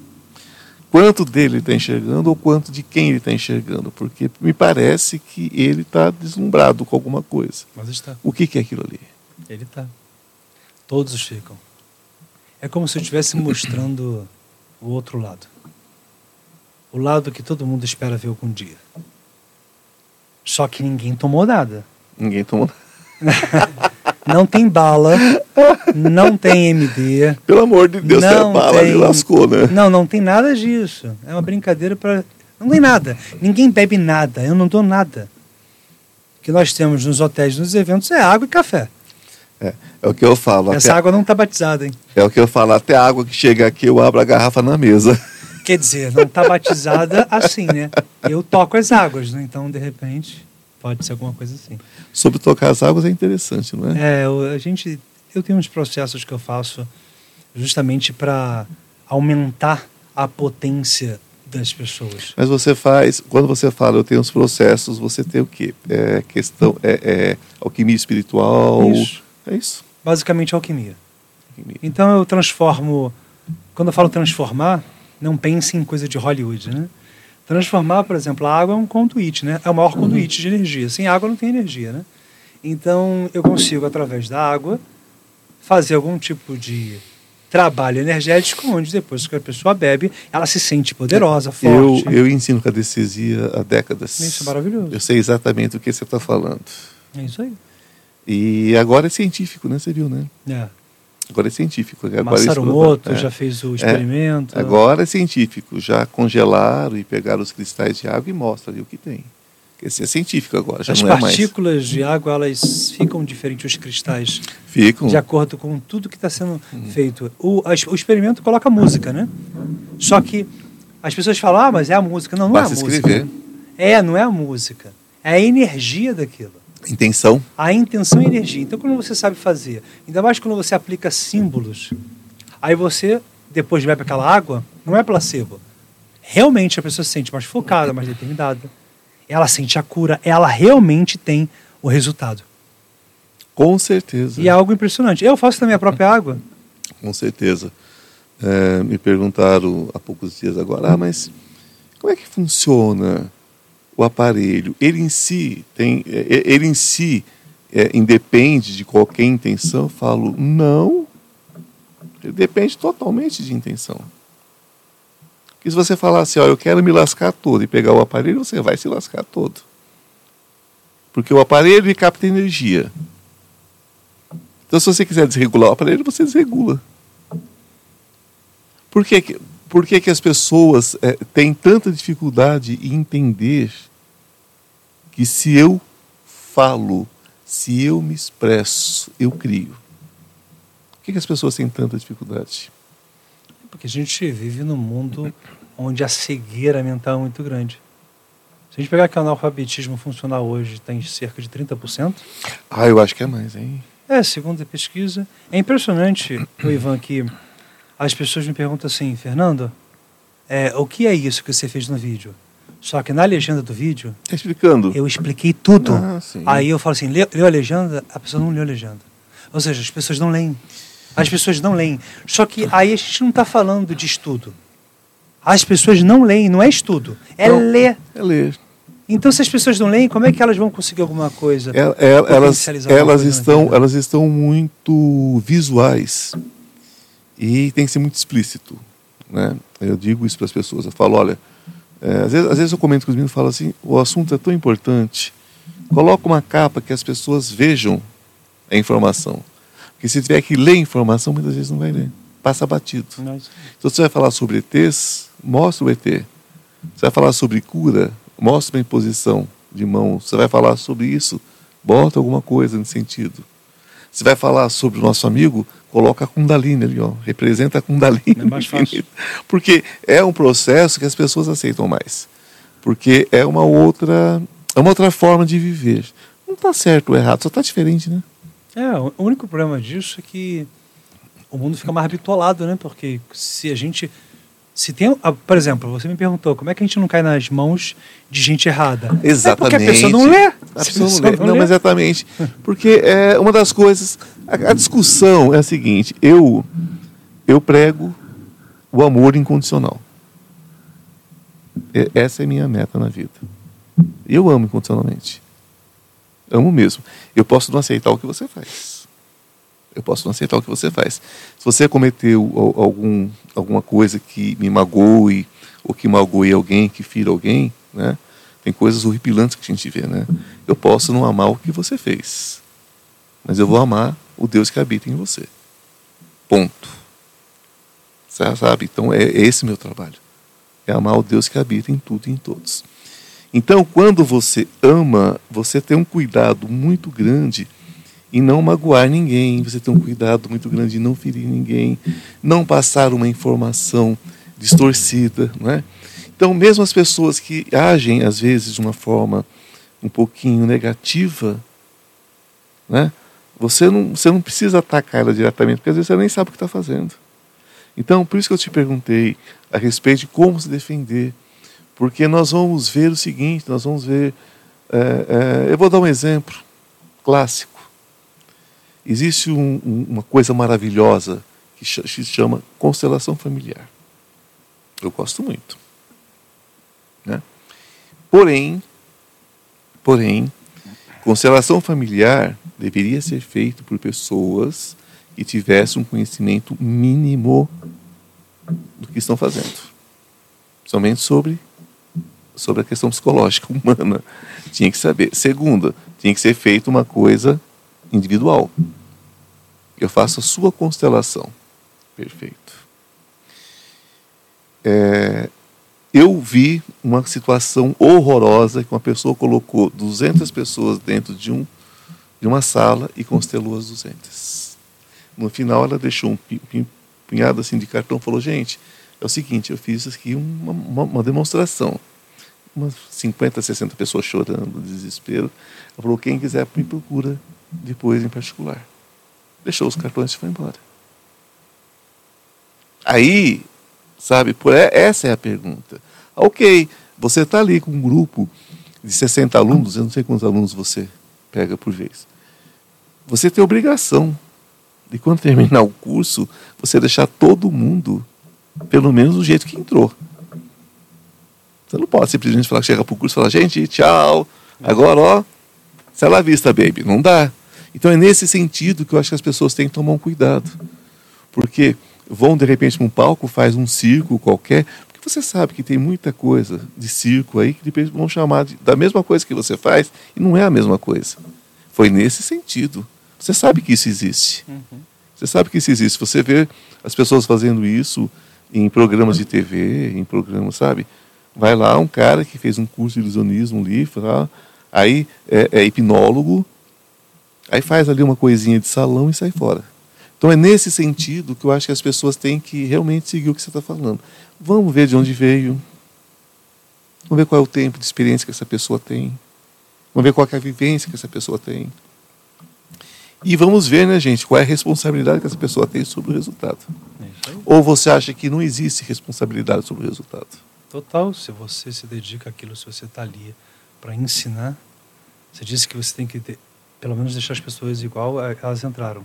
Quanto dele está enxergando ou quanto de quem ele está enxergando? Porque me parece que ele está deslumbrado com alguma coisa. Mas está. O que, que é aquilo ali? Ele está. Todos ficam. É como se eu estivesse mostrando o outro lado. O lado que todo mundo espera ver algum dia. Só que ninguém tomou nada. Ninguém tomou nada. <laughs> não tem bala, não tem MD. Pelo amor de Deus, não tem bala, tem... me lascou, né? Não, não tem nada disso. É uma brincadeira para. Não tem nada. Ninguém bebe nada. Eu não dou nada. O que nós temos nos hotéis, nos eventos, é água e café. É, é o que eu falo. Essa até, água não está batizada, hein? É o que eu falo. Até a água que chega aqui, eu abro a garrafa na mesa. Quer dizer, não está batizada assim, né? Eu toco as águas, né? Então, de repente, pode ser alguma coisa assim. Sobre tocar as águas é interessante, não é? É, a gente... Eu tenho uns processos que eu faço justamente para aumentar a potência das pessoas. Mas você faz, quando você fala eu tenho os processos, você tem o quê? É questão, é, é alquimia espiritual? Isso. É isso. Basicamente alquimia. alquimia. Então eu transformo. Quando eu falo transformar, não pense em coisa de Hollywood, né? Transformar, por exemplo, a água é um conduíte, né? É o maior conduíte de energia. Sem água não tem energia, né? Então eu consigo, através da água, fazer algum tipo de trabalho energético, onde depois que a pessoa bebe, ela se sente poderosa, forte. Eu, eu ensino cadestesia há décadas. Isso é maravilhoso. Eu sei exatamente o que você está falando. É isso aí. E agora é científico, né? Você viu, né? É. Agora é científico. Agora Massarumoto é, já fez o é. experimento. É, agora é científico. Já congelaram e pegaram os cristais de água e mostram ali o que tem. Esse é científico agora, já As não é partículas mais. de água, elas ficam diferentes, os cristais. Ficam. De acordo com tudo que está sendo feito. O, o experimento coloca música, né? Só que as pessoas falam, ah, mas é a música. Não, não Basta é a escrever. música. É, não é a música. É a energia daquilo. Intenção. A intenção e energia. Então, quando você sabe fazer, ainda mais quando você aplica símbolos, aí você, depois bebe aquela água, não é placebo. Realmente a pessoa se sente mais focada, mais determinada. Ela sente a cura, ela realmente tem o resultado. Com certeza. E é algo impressionante. Eu faço também a própria água. Com certeza. É, me perguntaram há poucos dias agora, ah, mas como é que funciona o aparelho, ele em si tem, é, é, ele em si é, independe de qualquer intenção, eu falo não, ele depende totalmente de intenção. Porque se você falar assim, ó, eu quero me lascar todo e pegar o aparelho, você vai se lascar todo. Porque o aparelho capta energia. Então, se você quiser desregular o aparelho, você desregula. Por que, por que, que as pessoas é, têm tanta dificuldade em entender que se eu falo, se eu me expresso, eu crio. Por que, que as pessoas têm tanta dificuldade? Porque a gente vive num mundo onde a cegueira mental é muito grande. Se a gente pegar que o analfabetismo funcional hoje tem cerca de 30%. Ah, eu acho que é mais, hein? É, segundo a pesquisa. É impressionante, o Ivan, que as pessoas me perguntam assim, Fernando, é, o que é isso que você fez no vídeo? Só que na legenda do vídeo, Tá explicando. eu expliquei tudo. Ah. Aí eu falo assim, leu, leu a legenda? A pessoa não leu a legenda. Ou seja, as pessoas não leem. As pessoas não leem. Só que aí a gente não está falando de estudo. As pessoas não leem, não é estudo, é Não. ler. É ler. Então, se as pessoas não leem, como é que elas vão conseguir alguma coisa? É- é- elas, elas, estão, elas estão muito visuais e tem que ser muito explícito. Né? Eu digo isso para as pessoas. Eu falo, olha, é, às, vezes, às vezes eu comento com os meninos e falo assim, o assunto é tão importante, coloca uma capa que as pessoas vejam a informação. Porque se tiver que ler informação, muitas vezes não vai ler. Passa batido. Então, você vai falar sobre ETs, mostra o ET. Você vai falar sobre cura, mostra a imposição de mãos. Você vai falar sobre isso, bota alguma coisa nesse sentido. Você vai falar sobre o nosso amigo, coloca a Kundalini ali, ó. Representa a Kundalini. É mais fácil. <laughs> Porque é um processo que as pessoas aceitam mais. Porque é uma outra, é uma outra forma de viver. Não está certo ou errado, só está diferente, né? É, o único problema disso é que o mundo fica mais bitolado, né? Porque se a gente. Se tem. ah, Por exemplo, você me perguntou como é que a gente não cai nas mãos de gente errada. Exatamente. É porque a pessoa não lê. A pessoa não lê. Não, mas exatamente. Porque é uma das coisas. A, a discussão é a seguinte: eu, eu prego o amor incondicional. E- Essa é a minha meta na vida. Eu amo incondicionalmente. Amo mesmo. Eu posso não aceitar o que você faz. Eu posso não aceitar o que você faz. Se você cometeu al- algum, alguma coisa que me magoe, ou que magoe alguém, que fira alguém, né? Tem coisas horripilantes que a gente vê, né? Eu posso não amar o que você fez, mas eu vou amar o Deus que habita em você. Ponto. Sa- Sabe? Então é é esse meu trabalho. É amar o Deus que habita em tudo e em todos. Então, quando você ama, você tem um cuidado muito grande em não magoar ninguém, você tem um cuidado muito grande em não ferir ninguém, não passar uma informação distorcida, não é? Então, mesmo as pessoas que agem às vezes de uma forma um pouquinho negativa, né? Você não, você não precisa atacar ela diretamente, porque às vezes você nem sabe o que está fazendo. Então, por isso que eu te perguntei a respeito de como se defender, porque nós vamos ver o seguinte, nós vamos ver, é, é, eu vou dar um exemplo clássico. Existe um- um- uma coisa maravilhosa que se chama constelação familiar. Eu gosto muito. Né? Porém, porém, constelação familiar deveria ser feito por pessoas que tivessem um conhecimento mínimo do que estão fazendo. Somente sobre sobre a questão psicológica <laughs> humana. Tinha que saber. Segunda, tinha que ser feita uma coisa individual. Eu faço a sua constelação. Perfeito. É, eu vi uma situação horrorosa que uma pessoa colocou 200 pessoas dentro de, um, de uma sala e constelou as 200. No final, ela deixou um punhado assim de cartão e falou: Gente, é o seguinte, eu fiz aqui uma, uma, uma demonstração. Umas 50, 60 pessoas chorando, desespero. Ela falou: Quem quiser me procura depois em particular. Deixou os cartões e foi embora. Aí, sabe, por e- essa é a pergunta. Ok, você está ali com um grupo de 60 alunos, eu não sei quantos alunos você pega por vez. Você tem obrigação de quando terminar o curso, você deixar todo mundo, pelo menos do jeito que entrou. Você não pode simplesmente falar, chega para o curso e falar, gente, tchau, agora ó, sei lá vista, baby. Não dá. Então é nesse sentido que eu acho que as pessoas têm que tomar um cuidado. Porque vão de repente para um palco, faz um circo qualquer, porque você sabe que tem muita coisa de circo aí que de repente vão chamar de- da mesma coisa que você faz e não é a mesma coisa. Foi nesse sentido. Você sabe que isso existe. Você sabe que isso existe. Você vê as pessoas fazendo isso em programas de TV, em programas, sabe? Vai lá um cara que fez um curso de ilusionismo ali, fala, aí é, é hipnólogo, aí faz ali uma coisinha de salão e sai fora. Então é nesse sentido que eu acho que as pessoas têm que realmente seguir o que você está falando. Vamos ver de onde veio, vamos ver qual é o tempo de experiência que essa pessoa tem, vamos ver qual é a vivência que essa pessoa tem. E vamos ver, né, gente, qual é a responsabilidade que essa pessoa tem sobre o resultado. É. Ou você acha que não existe responsabilidade sobre o resultado? Total, se você se dedica àquilo, se você está ali para ensinar, você disse que você tem que, ter, pelo menos, deixar as pessoas igual a- elas entraram.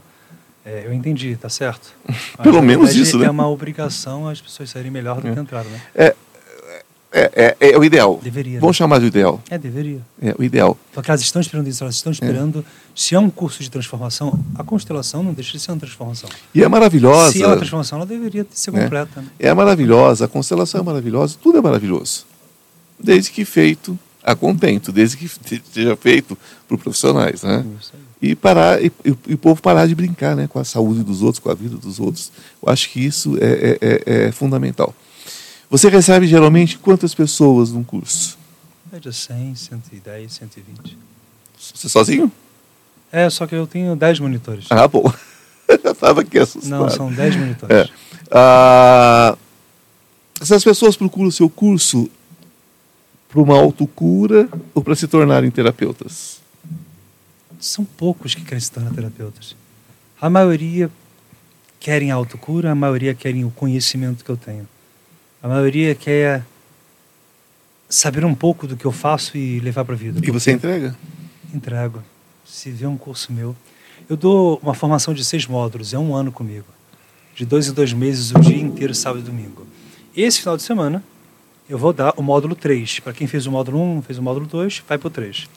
É, eu entendi, tá certo. <laughs> Mas, Pelo menos isso, né? É uma obrigação as pessoas saírem melhor do que entraram, né? É, é, é o ideal. Deveria. Vamos Né? chamar de ideal. É, deveria. É o ideal. Porque elas estão esperando isso, elas estão esperando. Se é um curso de transformação, a constelação não deixa de ser uma transformação. E é maravilhosa. Se é uma transformação, ela deveria ser É. completa. Né? É maravilhosa, a constelação é maravilhosa, tudo é maravilhoso. Desde que feito a contento, desde que seja feito por profissionais, né? E parar e, e- e o povo parar de brincar, né, com a saúde dos outros, com a vida dos outros. Eu acho que isso é, é- é- é fundamental. Você recebe geralmente quantas pessoas num curso? Média 100, 110, 120. Você sozinho? É, só que eu tenho 10 monitores. Ah, bom. <laughs> Eu estava aqui assustado. Não, são 10 É. monitores. Ah, essas pessoas procuram o seu curso para uma autocura ou para se tornarem terapeutas? São poucos que querem se tornar terapeutas. A maioria querem a autocura, a maioria querem o conhecimento que eu tenho. A maioria quer saber um pouco do que eu faço e levar para a vida. E você entrega? Entrego. Se vê um curso meu. Eu dou uma formação de seis módulos, é um ano comigo. De dois em dois meses, o dia inteiro, sábado e domingo. Esse final de semana, eu vou dar o módulo 3. Para quem fez o módulo 1, fez o módulo 2, vai para o 3.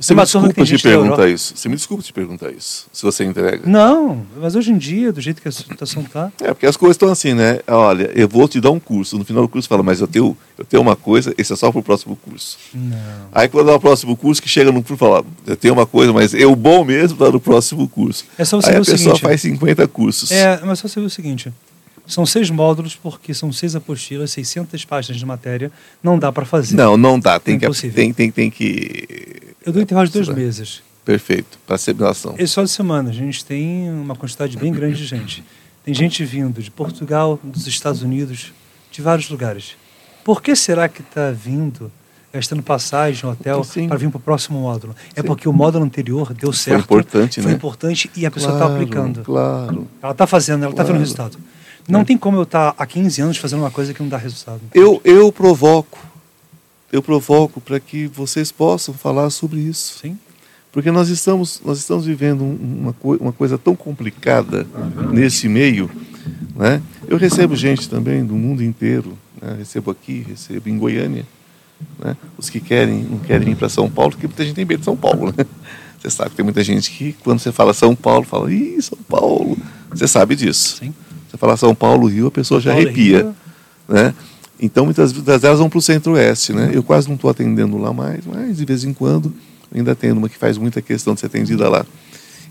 Você me desculpa te da perguntar isso. Você me desculpa te perguntar isso. Se você entrega. Não, mas hoje em dia, do jeito que a situação está, É, porque as coisas estão assim, né? Olha, eu vou te dar um curso. No final do curso fala, mas eu tenho, eu tenho uma coisa, esse é só para o próximo curso. não. Aí quando é o próximo curso, que chega no curso fala, eu tenho uma coisa, mas eu bom mesmo está no próximo curso. É só você Aí ver a o pessoa seguinte. faz 50 cursos. É, mas só você ver o seguinte. São seis módulos, porque são seis apostilas, 600 páginas de matéria. Não dá para fazer. Não, não dá. Tem É que, tem, tem, tem que. Eu dou intervalo de dois meses. Perfeito, para assimilação. Esse só de semana, a gente tem uma quantidade bem grande de gente. Tem gente vindo de Portugal, dos Estados Unidos, de vários lugares. Por que será que está vindo, gastando passagem, hotel, Sim. para vir para o próximo módulo? É Sim. porque o módulo anterior deu Foi certo. importante, Foi né? importante e a pessoa está aplicando. Claro. Ela está fazendo, ela está Claro. vendo o resultado. Não tem como eu estar há 15 anos fazendo uma coisa que não dá resultado. Eu, eu provoco, eu provoco para que vocês possam falar sobre isso. Sim? Porque nós estamos, nós estamos vivendo um- uma, uma coisa tão complicada nesse meio. Né? Eu recebo gente também do mundo inteiro. Né? Recebo aqui, recebo em Goiânia. Né? Os que querem, não querem ir para São Paulo, porque muita gente tem medo de São Paulo. Né? Você sabe que tem muita gente que, quando você fala São Paulo, fala, ih, São Paulo. Você sabe disso. Sim. Você fala São Paulo, Rio, a pessoa já Paulo, arrepia Rio, né? Então muitas das delas vão para o centro-oeste, né? Eu quase não estou atendendo lá mais, mas de vez em quando ainda tendo uma que faz muita questão de ser atendida lá.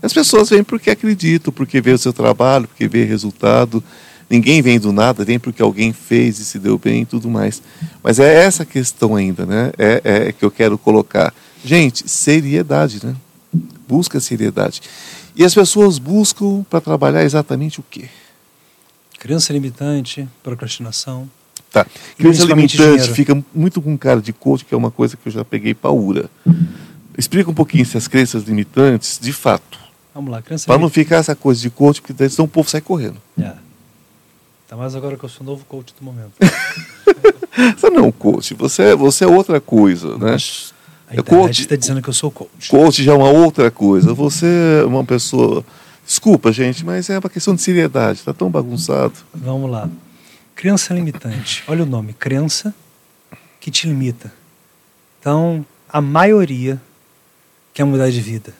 As pessoas vêm porque acreditam, porque vê o seu trabalho, porque vê resultado. Ninguém vem do nada, vem porque alguém fez e se deu bem e tudo mais. Mas é essa questão ainda, né? É, é que eu quero colocar. Gente, seriedade, né? Busca seriedade. E as pessoas buscam para trabalhar exatamente o quê? Criança limitante, procrastinação. Tá. Crença limitante dinheiro. fica muito com cara de coach, que é uma coisa que eu já peguei paura. Explica um pouquinho se as crenças limitantes, de fato. Vamos lá, criança Para não ficar essa coisa de coach, porque daí senão o povo sai correndo. É. Tá mais agora que eu sou o novo coach do momento. <laughs> Você não é um coach, você é, você é outra coisa, né? Mas a É coach. está dizendo que eu sou coach. Coach já é uma outra coisa. Você é uma pessoa. Desculpa, gente, mas é uma questão de seriedade. Está tão bagunçado. Vamos lá. Crença limitante. Olha o nome, crença que te limita. Então, a maioria quer mudar de vida,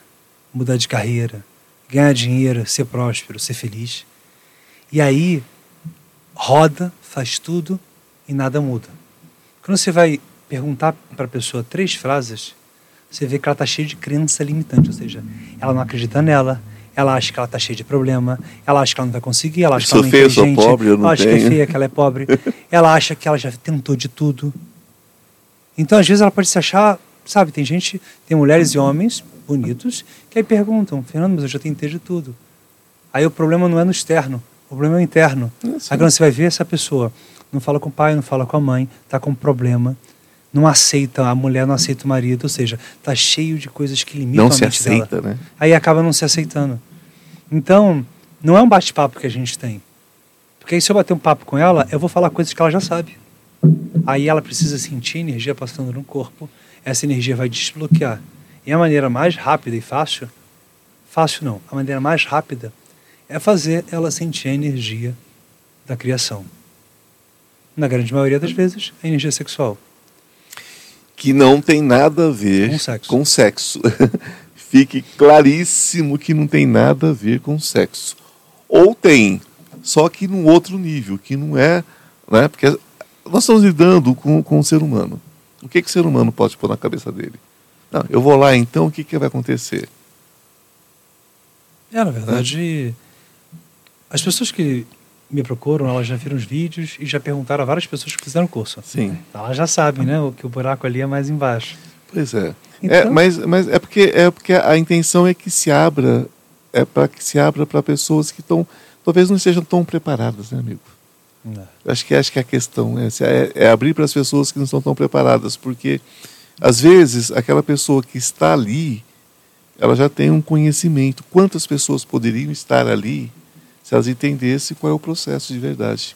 mudar de carreira, ganhar dinheiro, ser próspero, ser feliz. E aí roda, faz tudo e nada muda. Quando você vai perguntar para a pessoa três frases, você vê que ela está cheia de crença limitante, ou seja, ela não acredita nela, ela acha que ela está cheia de problema, ela acha que ela não vai conseguir, ela acha que sou ela não é sou inteligente, pobre, eu não ela acha que é feia, que ela é pobre, <laughs> ela acha que ela já tentou de tudo. Então, às vezes, ela pode se achar, sabe, tem gente, tem mulheres e homens bonitos que aí perguntam, Fernando, mas eu já tentei de tudo. Aí o problema não é no externo, o problema é o interno. É, sim. Aí quando você vai ver essa pessoa, não fala com o pai, não fala com a mãe, está com um problema, não aceita, a mulher não aceita o marido, ou seja, tá cheio de coisas que limitam Não a se mente dela. aceita, né? Aí acaba não se aceitando. Então, não é um bate-papo que a gente tem. Porque aí se eu bater um papo com ela, eu vou falar coisas que ela já sabe. Aí ela precisa sentir energia passando no corpo, essa energia vai desbloquear. E a maneira mais rápida e fácil, fácil não, a maneira mais rápida é fazer ela sentir a energia da criação. Na grande maioria das vezes, a energia sexual. Que não tem nada a ver Com sexo. com sexo. <laughs> Fique claríssimo que não tem nada a ver com sexo. Ou tem, só que num outro nível, que não é. Né? Porque nós estamos lidando com, com o ser humano. O que, que o ser humano pode pôr na cabeça dele? Não, eu vou lá então, o que, que vai acontecer? É, na verdade, as pessoas que me procuram, elas já viram os vídeos e já perguntaram a várias pessoas que fizeram o curso. Sim. Elas já sabem, né, o que o buraco ali é mais embaixo. Pois é. Então- é mas, mas é porque é porque a intenção é que se abra, é para que se abra para pessoas que estão talvez não estejam tão preparadas, né, amigo? Não. Acho que acho que a questão é, é, é abrir para as pessoas que não estão tão preparadas, porque às vezes aquela pessoa que está ali, ela já tem um conhecimento. Quantas pessoas poderiam estar ali se elas entendessem qual é o processo de verdade?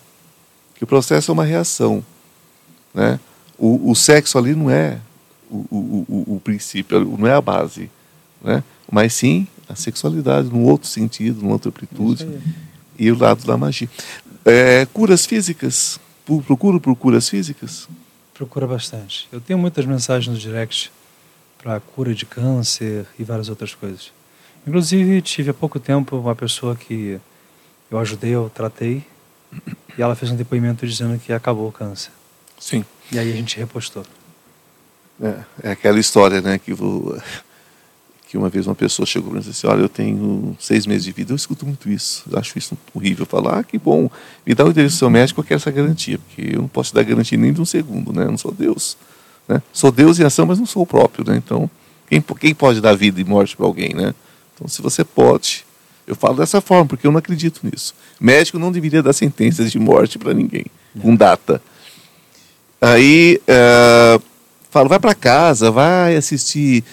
Que o processo é uma reação, né? O, o sexo ali não é o, o, o, o princípio, não é a base, né? Mas sim a sexualidade, num outro sentido, numa outra amplitude e o lado da magia. É, curas físicas. Procuro por curas físicas? Procura bastante. Eu tenho muitas mensagens no direct para cura de câncer e várias outras coisas. Inclusive, tive há pouco tempo uma pessoa que eu ajudei, eu tratei, e ela fez um depoimento dizendo que acabou o câncer. Sim. E aí a gente repostou. É, é aquela história, né, que, vou, que uma vez uma pessoa chegou para mim e disse assim, olha, eu tenho seis meses de vida, eu escuto muito isso, eu acho isso horrível. Falar, ah, que bom, me dá o endereço do seu médico, eu quero essa garantia, porque eu não posso te dar garantia nem de um segundo, né, eu não sou Deus. Né? Sou Deus em ação, mas não sou o próprio, né, então quem, quem pode dar vida e morte para alguém, né? Então, se você pode, eu falo dessa forma, porque eu não acredito nisso. Médico não deveria dar sentenças de morte para ninguém, com data. Aí, eh, falo, vai para casa, vai assistir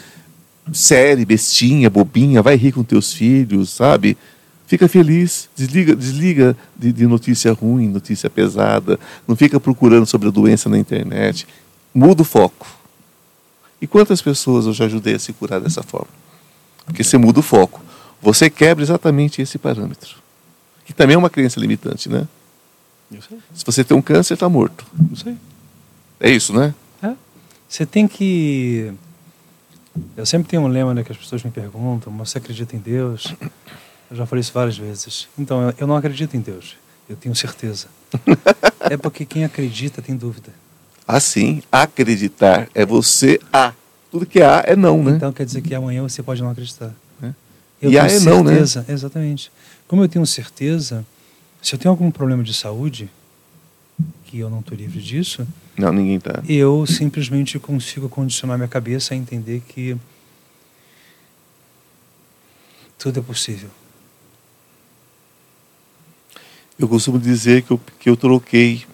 série, bestinha, bobinha, vai rir com teus filhos, sabe? Fica feliz, desliga, desliga de, de notícia ruim, notícia pesada, não fica procurando sobre a doença na internet. Muda o foco. E quantas pessoas eu já ajudei a se curar dessa forma? Porque você muda o foco. Você quebra exatamente esse parâmetro. Que também é uma crença limitante, né? Se você tem um câncer, está morto. É isso, né? Você tem que. Eu sempre tenho um lema né, que as pessoas me perguntam: você acredita em Deus? Eu já falei isso várias vezes. Então, eu- não acredito em Deus. Eu tenho certeza. <laughs> é porque quem acredita tem dúvida. Assim, acreditar é você a. Tudo que há é não, né? Então quer dizer que amanhã você pode não acreditar. É. Eu E tenho é não, né? certeza, exatamente. Como eu tenho certeza, se eu tenho algum problema de saúde, que eu não estou livre disso, Não, ninguém tá. eu simplesmente consigo condicionar minha cabeça a entender que tudo é possível. Eu costumo dizer que eu, que eu troquei.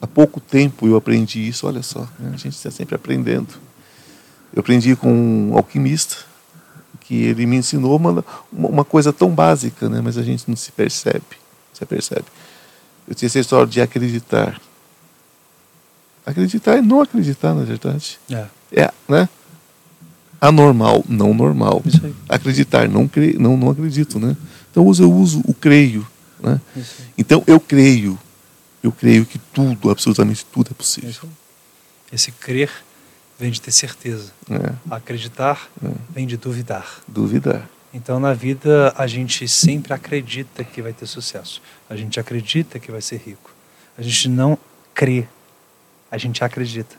Há pouco tempo eu aprendi isso, olha só, né? a gente está sempre aprendendo. Eu aprendi com um alquimista, que ele me ensinou uma, uma uma coisa tão básica, né? mas a gente não se percebe. Você percebe? Eu tinha essa história de acreditar. Acreditar é não acreditar, na verdade. É, É, né? Anormal, não normal. Acreditar, não, cre... não, não acredito, né? Então eu uso, eu uso o creio, né? Então eu creio, eu creio que tudo, absolutamente tudo é possível. Esse crer vem de ter certeza. É, Acreditar É. vem de duvidar. duvidar. Então, na vida, a gente sempre acredita que vai ter sucesso. A gente acredita que vai ser rico. A gente não crê, a gente acredita.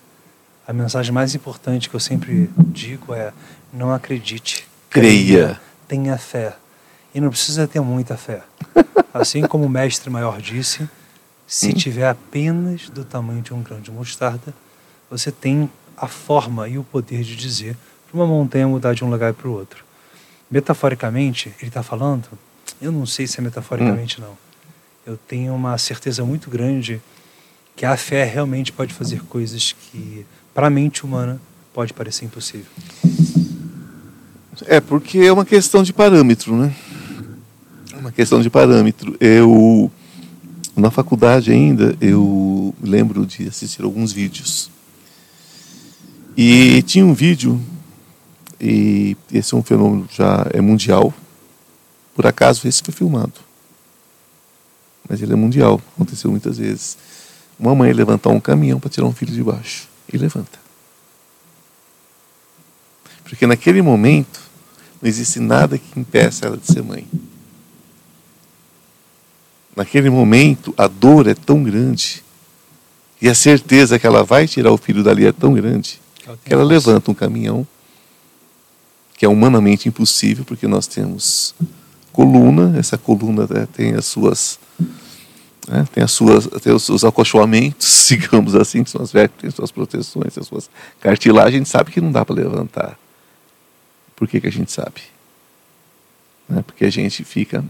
A mensagem mais importante que eu sempre digo é: não acredite, Creia. tenha fé. E não precisa ter muita fé. <laughs> Assim como o mestre maior disse, se Hum. tiver apenas do tamanho de um grão de mostarda, você tem a forma e o poder de dizer para uma montanha mudar de um lugar para o outro. Metaforicamente, ele está falando, eu não sei se é metaforicamente não. Eu tenho uma certeza muito grande que a fé realmente pode fazer coisas que para a mente humana, pode parecer impossível. É, porque é uma questão de parâmetro, né? É uma questão de parâmetro. Eu, na faculdade ainda, eu lembro de assistir alguns vídeos. E tinha um vídeo, e esse é um fenômeno já é mundial. Por acaso, esse foi filmado. Mas ele é mundial, aconteceu muitas vezes. Uma mãe levantar um caminhão para tirar um filho de baixo. E levanta. Porque naquele momento, não existe nada que impeça ela de ser mãe. Naquele momento, a dor é tão grande e a certeza que ela vai tirar o filho dali é tão grande que ela levanta um caminhão que é humanamente impossível porque nós temos coluna, essa coluna né, tem as suas né, tem as suas tem os seus acolchoamentos, <laughs> digamos assim, que são as vértebras, suas proteções, as suas cartilagens, a gente sabe que não dá para levantar. Por que, que a gente sabe? Né? Porque a gente fica.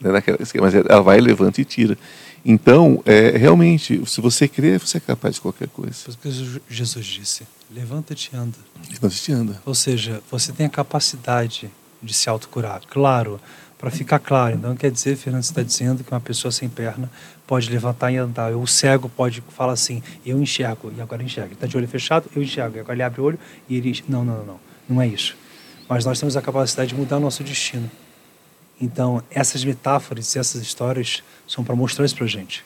Né, naquela, mas ela vai, levanta e tira. Então, é, realmente, se você crê, você é capaz de qualquer coisa. Porque Jesus disse: levanta-te e anda. Levanta-te e anda. Ou seja, você tem a capacidade de se autocurar. Claro, para ficar claro, então quer dizer, Fernando, está dizendo que uma pessoa sem perna pode levantar e andar. O cego pode falar assim: eu enxergo, e agora enxerga. Está de olho fechado, eu enxergo. E agora ele abre o olho e ele. Não, não, não. não. Não é isso. Mas nós temos a capacidade de mudar o nosso destino. Então, essas metáforas, essas histórias são para mostrar isso para a gente.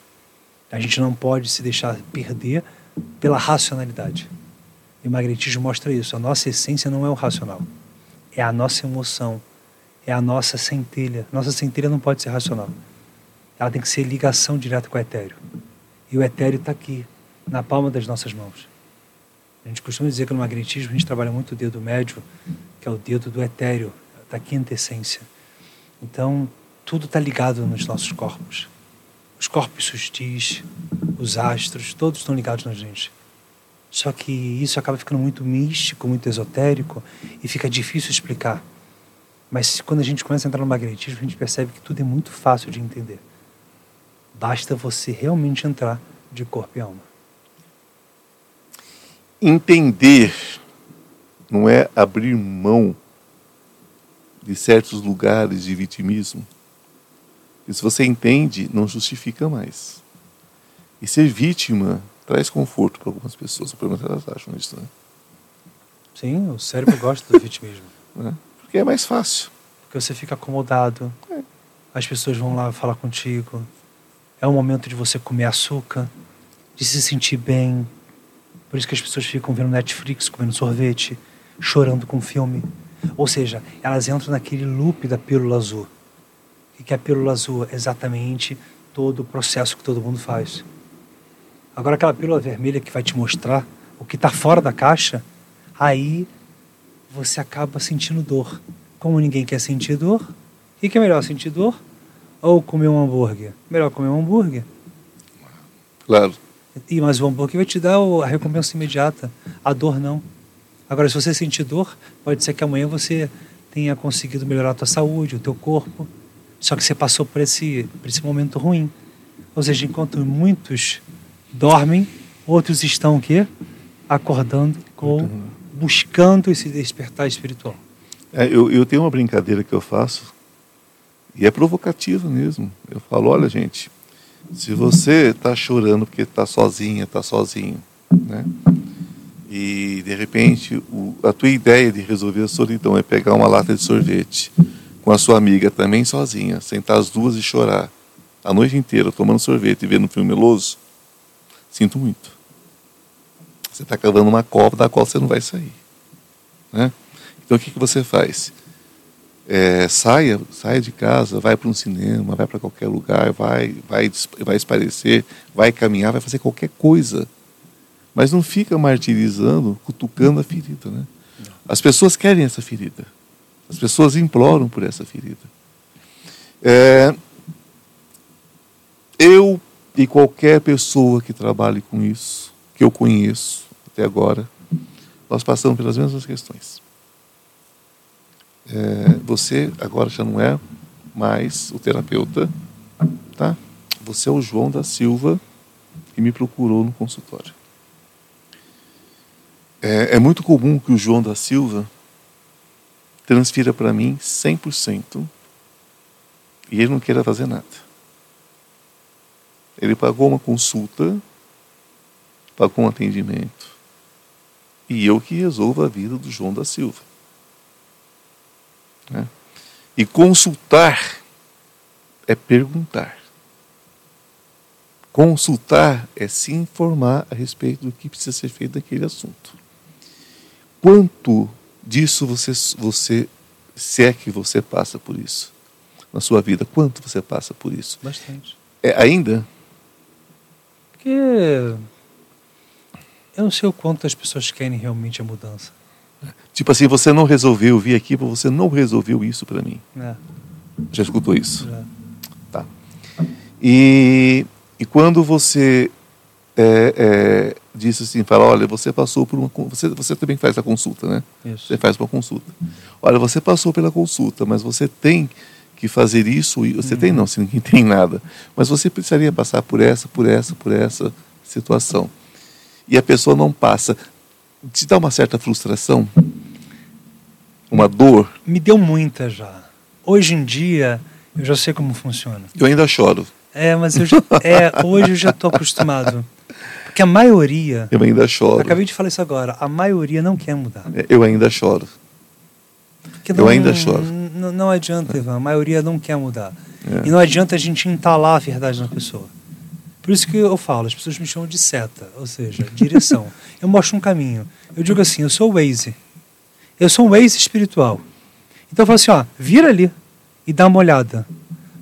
A gente não pode se deixar perder pela racionalidade. E o magnetismo mostra isso. A nossa essência não é o racional. É a nossa emoção. É a nossa centelha. Nossa centelha não pode ser racional. Ela tem que ser ligação direta com o etéreo. E o etéreo está aqui, na palma das nossas mãos. A gente costuma dizer que no magnetismo a gente trabalha muito o dedo médio, que é o dedo do etéreo, da quinta essência. Então, tudo está ligado nos nossos corpos. Os corpos sutis, os astros, todos estão ligados na gente. Só que isso acaba ficando muito místico, muito esotérico e fica difícil explicar. Mas quando a gente começa a entrar no magnetismo, a gente percebe que tudo é muito fácil de entender. Basta você realmente entrar de corpo e alma entender não é abrir mão de certos lugares de vitimismo. E se você entende, não justifica mais. E ser vítima traz conforto para algumas pessoas. O problema é elas acham isso, né? Sim, o cérebro gosta do vitimismo. É, porque é mais fácil. Porque você fica acomodado. É. As pessoas vão lá falar contigo. É o momento de você comer açúcar, de se sentir bem, por isso que as pessoas ficam vendo Netflix, comendo sorvete, chorando com filme. Ou seja, elas entram naquele loop da pílula azul. O que é a pílula azul? Exatamente todo o processo que todo mundo faz. Agora, aquela pílula vermelha que vai te mostrar o que está fora da caixa, aí você acaba sentindo dor. Como ninguém quer sentir dor, o que é melhor, sentir dor ou comer um hambúrguer? Melhor comer um hambúrguer. Claro. E, mas o hambúrguer vai te dar a recompensa imediata. A dor não. Agora, se você sentir dor, pode ser que amanhã você tenha conseguido melhorar a tua saúde, o teu corpo. Só que você passou por esse, por esse momento ruim. Ou seja, enquanto muitos dormem, outros estão o quê? Acordando ou buscando esse despertar espiritual. É, eu, eu tenho uma brincadeira que eu faço, e é provocativa mesmo. Eu falo, olha gente, se você está chorando porque está sozinha, está sozinho, né? E de repente o, a tua ideia de resolver a solidão é pegar uma lata de sorvete com a sua amiga também sozinha, sentar as duas e chorar a noite inteira tomando sorvete e vendo um filme meloso, sinto muito. Você está cavando uma cova da qual você não vai sair, né? Então o que, que você faz? é, saia, saia de casa, vai para um cinema, vai para qualquer lugar, vai, vai, vai esparecer, vai caminhar, vai fazer qualquer coisa. Mas não fica martirizando, cutucando a ferida. Né? As pessoas querem essa ferida. As pessoas imploram por essa ferida. É, eu e qualquer pessoa que trabalhe com isso, que eu conheço até agora, nós passamos pelas mesmas questões é, você agora já não é mais o terapeuta, tá? Você é o João da Silva que me procurou no consultório. É, é muito comum que o João da Silva transfira para mim 100% e ele não queira fazer nada. Ele pagou uma consulta, pagou um atendimento, e eu que resolvo a vida do João da Silva. Né? E consultar é perguntar. Consultar é se informar a respeito do que precisa ser feito naquele assunto. Quanto disso você, você se é que você passa por isso na sua vida? Quanto você passa por isso? Bastante. É, ainda? Porque eu não sei o quanto as pessoas querem realmente a mudança. Tipo assim, você não resolveu vir aqui, você não resolveu isso para mim. É, Já escutou isso? já. Tá. E, e quando você é, é, disse assim, fala, olha, você passou por uma... Você, você também faz a consulta, né? Isso. Você faz uma consulta. Olha, você passou pela consulta, mas você tem que fazer isso. Você tem não, se ninguém <laughs> tem nada. Mas você precisaria passar por essa, por essa, por essa situação. E a pessoa não passa. Te dá uma certa frustração? Uma dor? Me deu muita já. Hoje em dia, eu já sei como funciona. Eu ainda choro. É, mas eu já, é, hoje eu já estou acostumado. Porque a maioria, Eu ainda choro. acabei de falar isso agora, a maioria não quer mudar. Eu ainda choro. Porque Eu não, ainda choro. Não, não adianta, Ivan, a maioria não quer mudar. É. E não adianta a gente entalar a verdade na pessoa. Por isso que eu falo, as pessoas me chamam de seta, ou seja, direção. eu mostro um caminho. Eu digo assim, eu sou o Waze. Eu sou um Waze espiritual. Então eu falo assim, ó, vira ali e dá uma olhada.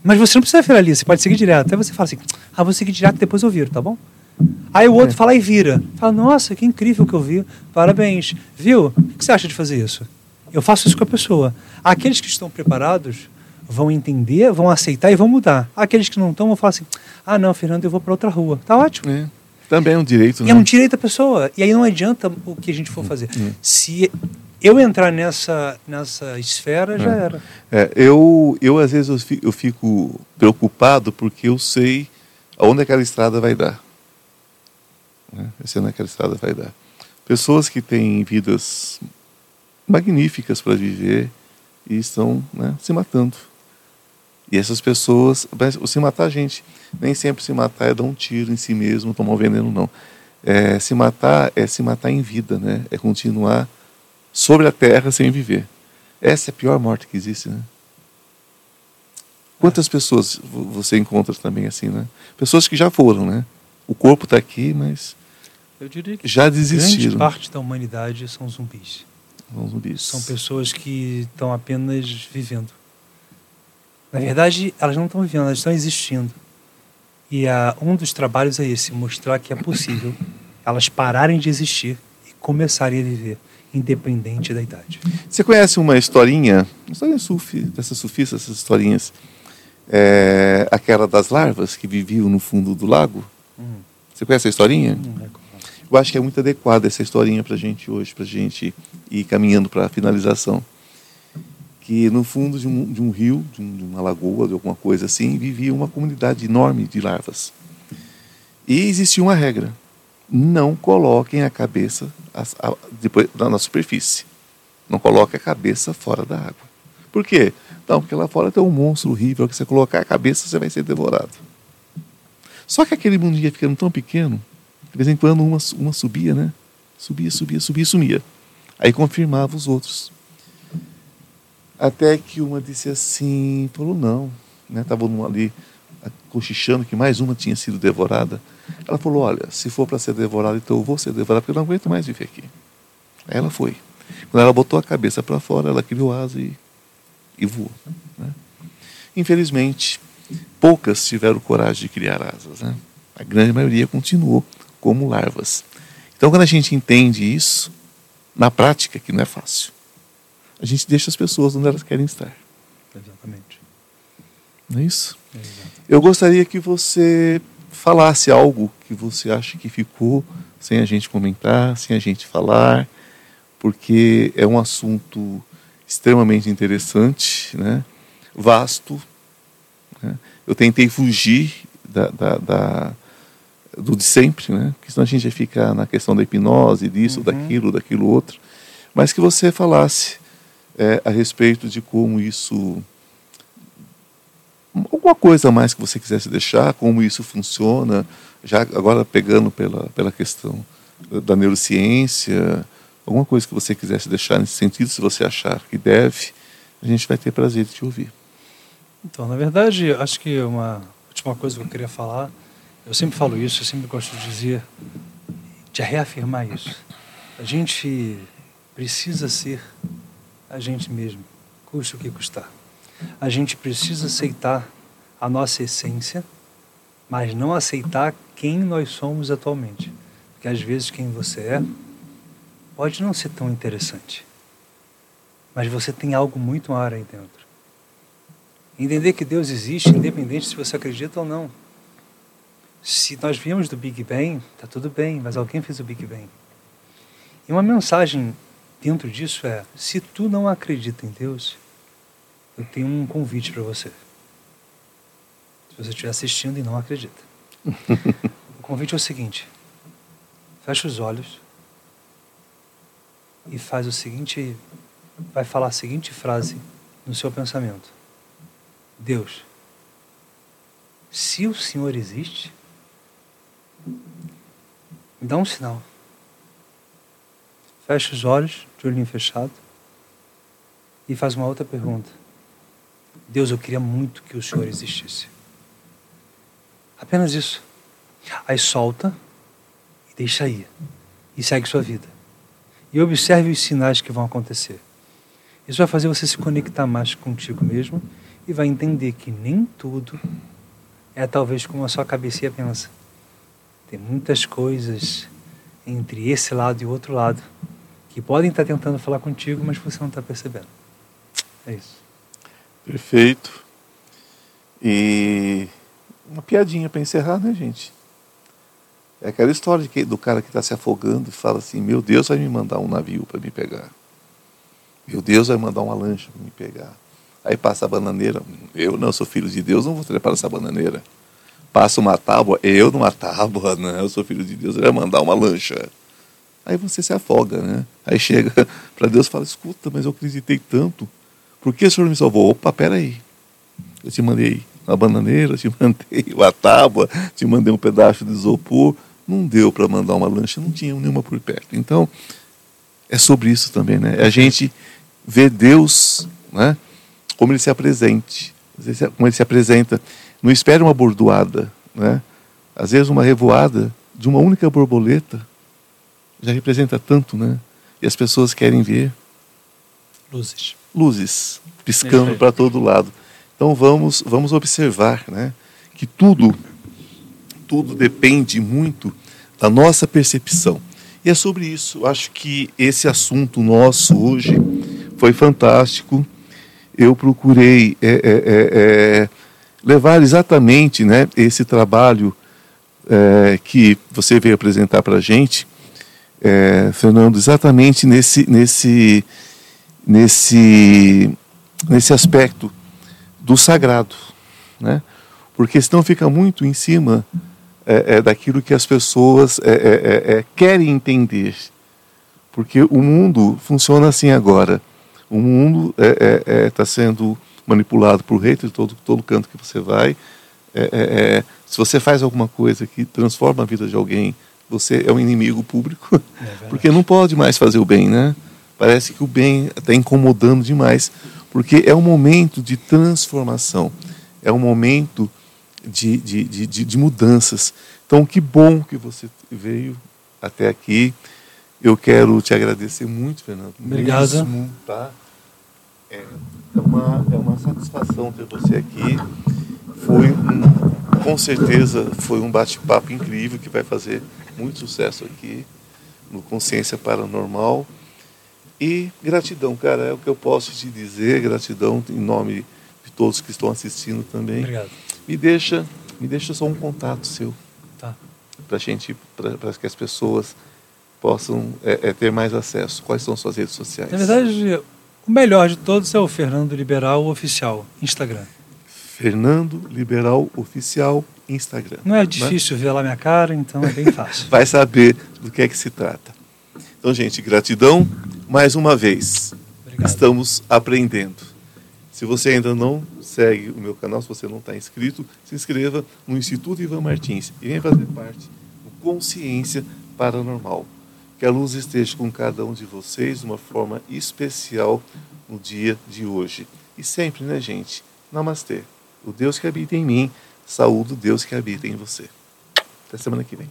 Mas você não precisa virar ali, você pode seguir direto. Até você fala assim, ah, vou seguir direto, depois eu viro, tá bom? Aí o outro É. fala e vira. Fala, nossa, que incrível que eu vi. Parabéns. Viu? O que você acha de fazer isso? Eu faço isso com a pessoa. Aqueles que estão preparados vão entender, vão aceitar e vão mudar. Aqueles que não estão vão falar assim: ah, não, Fernando, eu vou para outra rua. Tá ótimo. É. Também é um direito, E né? é um direito da pessoa. E aí não adianta o que a gente for fazer. Se eu entrar nessa, nessa esfera, já É. era. É, eu, eu, às vezes, eu fico, eu fico preocupado porque eu sei aonde aquela estrada vai dar. Né? Eu sei onde aquela estrada vai dar. Pessoas que têm vidas magníficas para viver e estão né, se matando. E essas pessoas, se matar, gente, nem sempre se matar é dar um tiro em si mesmo, tomar um veneno, não. É, se matar é se matar em vida, né? É continuar sobre a terra sem viver. Essa é a pior morte que existe, né? Quantas pessoas vo- você encontra também assim, né? Pessoas que já foram, né? O corpo está aqui, mas Eu diria que já grande desistiram. parte da humanidade são zumbis. São zumbis. São pessoas que estão apenas vivendo. Na verdade, elas não estão vivendo, elas estão existindo. E ah, um dos trabalhos é esse, mostrar que é possível elas pararem de existir e começarem a viver, independente da idade. Você conhece uma historinha, uma historinha sufi, dessas sufistas, essas historinhas, é, aquela das larvas que viviam no fundo do lago? Hum, Você conhece a historinha? não recordo. Eu acho que é muito adequada essa historinha para a gente hoje, para a gente ir caminhando para a finalização. Que no fundo de um, de um rio, de, um- de uma lagoa, de alguma coisa assim, vivia uma comunidade enorme de larvas. E existia uma regra: não coloquem a cabeça as- a- depois, na, na superfície. Não coloque a cabeça fora da água. Por quê? Não, porque lá fora tem um monstro horrível que você colocar a cabeça você vai ser devorado. Só que aquele mundo ia ficando tão pequeno de vez em quando uma, uma subia, né? Subia, subia, subia sumia. Aí confirmava os outros. Até que uma disse assim, falou não, né? Ali cochichando que mais uma tinha sido devorada. Ela falou, olha, se for para ser devorada, então eu vou ser devorada, porque eu não aguento mais viver aqui. Aí ela foi. Quando ela botou a cabeça para fora, ela criou asa e, e voou. Né? Infelizmente, poucas tiveram coragem de criar asas. Né? A grande maioria continuou como larvas. Então, quando a gente entende isso, na prática, que não é fácil, a gente deixa as pessoas onde elas querem estar. Exatamente. Não é isso? Eu gostaria que você falasse algo que você acha que ficou sem a gente comentar, sem a gente falar, porque é um assunto extremamente interessante, né? vasto. né? Eu tentei fugir da, da, da, do de sempre, né? Porque senão a gente ia ficar na questão da hipnose, disso, Uhum. daquilo, daquilo outro. Mas que você falasse é, a respeito de como isso. Alguma coisa a mais que você quisesse deixar, como isso funciona, já agora pegando pela, pela questão da neurociência, alguma coisa que você quisesse deixar nesse sentido, se você achar que deve, a gente vai ter prazer de te ouvir. Então, na verdade, acho que uma última coisa que eu queria falar, eu sempre falo isso, eu sempre gosto de dizer, de reafirmar isso. A gente precisa ser a gente mesmo, custe o que custar. A gente precisa aceitar a nossa essência, mas não aceitar quem nós somos atualmente. Porque às vezes quem você é pode não ser tão interessante, mas você tem algo muito maior aí dentro. Entender que Deus existe, independente se você acredita ou não. Se nós viemos do Big Bang, tá tudo bem, mas alguém fez o Big Bang. E uma mensagem dentro disso é: se tu não acredita em Deus, eu tenho um convite para você. Se você estiver assistindo e não acredita. <laughs> o convite é o seguinte: fecha os olhos e faz o seguinte, vai falar a seguinte frase no seu pensamento. Deus, se o Senhor existe, me dá um sinal. Fecha os olhos, de olhinho fechado, e faz uma outra pergunta. Deus, eu queria muito que o Senhor existisse. Apenas isso. Aí solta e deixa ir. E segue sua vida. E observe os sinais que vão acontecer. Isso vai fazer você se conectar mais contigo mesmo e vai entender que nem tudo é talvez como a sua cabecinha pensa. Tem muitas coisas entre esse lado e o outro lado que podem estar tentando falar contigo, mas você não está percebendo. É isso. Perfeito. E uma piadinha para encerrar, né, gente? É aquela história que, do cara que está se afogando e fala assim: Meu Deus vai me mandar um navio para me pegar. Meu Deus vai mandar uma lancha para me pegar. Aí passa a bananeira. Eu não sou filho de Deus, não vou trepar essa bananeira. Passa uma tábua. Eu numa tábua, não. Eu sou filho de Deus, ele vai mandar uma lancha. Aí você se afoga, né? Aí chega <laughs> para Deus e fala: Escuta, mas eu acreditei tanto. Por que o senhor me salvou? Opa, peraí. Eu te mandei uma bananeira, <laughs> te mandei uma tábua, te mandei um pedaço de isopor. Não deu para mandar uma lancha, não tinha nenhuma por perto. Então, é sobre isso também, né? É a gente ver Deus, né? Como ele se apresente, como ele se apresenta. Não espere uma bordoada, né? Às vezes uma revoada de uma única borboleta já representa tanto, né? E as pessoas querem ver Luzes. luzes piscando para todo lado. Então vamos vamos observar, né, que tudo tudo depende muito da nossa percepção. E é sobre isso. Eu acho que esse assunto nosso hoje foi fantástico. Eu procurei é, é, é, levar exatamente, né, esse trabalho que você veio apresentar para a gente, Fernando, exatamente nesse nesse nesse nesse aspecto do sagrado, né? Porque senão fica muito em cima é, é, daquilo que as pessoas é, querem entender, porque o mundo funciona assim agora. O mundo está sendo manipulado por haters de todo todo canto que você vai. se você faz alguma coisa que transforma a vida de alguém, você é um inimigo público, porque não pode mais fazer o bem, né? Parece que o bem está incomodando demais, porque é um momento de transformação, é um momento de, de, de, de, mudanças. Então, que bom que você veio até aqui. Eu quero te agradecer muito, Fernando. Obrigado. Mesmo, tá? é, uma, é uma satisfação ter você aqui. Foi um, com certeza foi um bate-papo incrível que vai fazer muito sucesso aqui no Consciência Paranormal. E gratidão, cara, é o que eu posso te dizer. Gratidão em nome de todos que estão assistindo também. Obrigado. Me deixa, me deixa só um contato seu. Tá. Para gente, para que as pessoas possam é, é, ter mais acesso. Quais são suas redes sociais? Na verdade, o melhor de todos é o Fernando Liberal Oficial, Instagram. Fernando Liberal Oficial Instagram. Não é difícil né? ver lá minha cara, então é bem fácil. <laughs> Vai saber do que é que se trata. Então, gente, gratidão mais uma vez. Obrigado. Estamos aprendendo. Se você ainda não segue o meu canal, se você não está inscrito, se inscreva no Instituto Ivan Martins e venha fazer parte do Consciência Paranormal. Que a luz esteja com cada um de vocês de uma forma especial no dia de hoje. E sempre, né, gente? Namastê. O Deus que habita em mim, saúde o Deus que habita em você. Até semana que vem.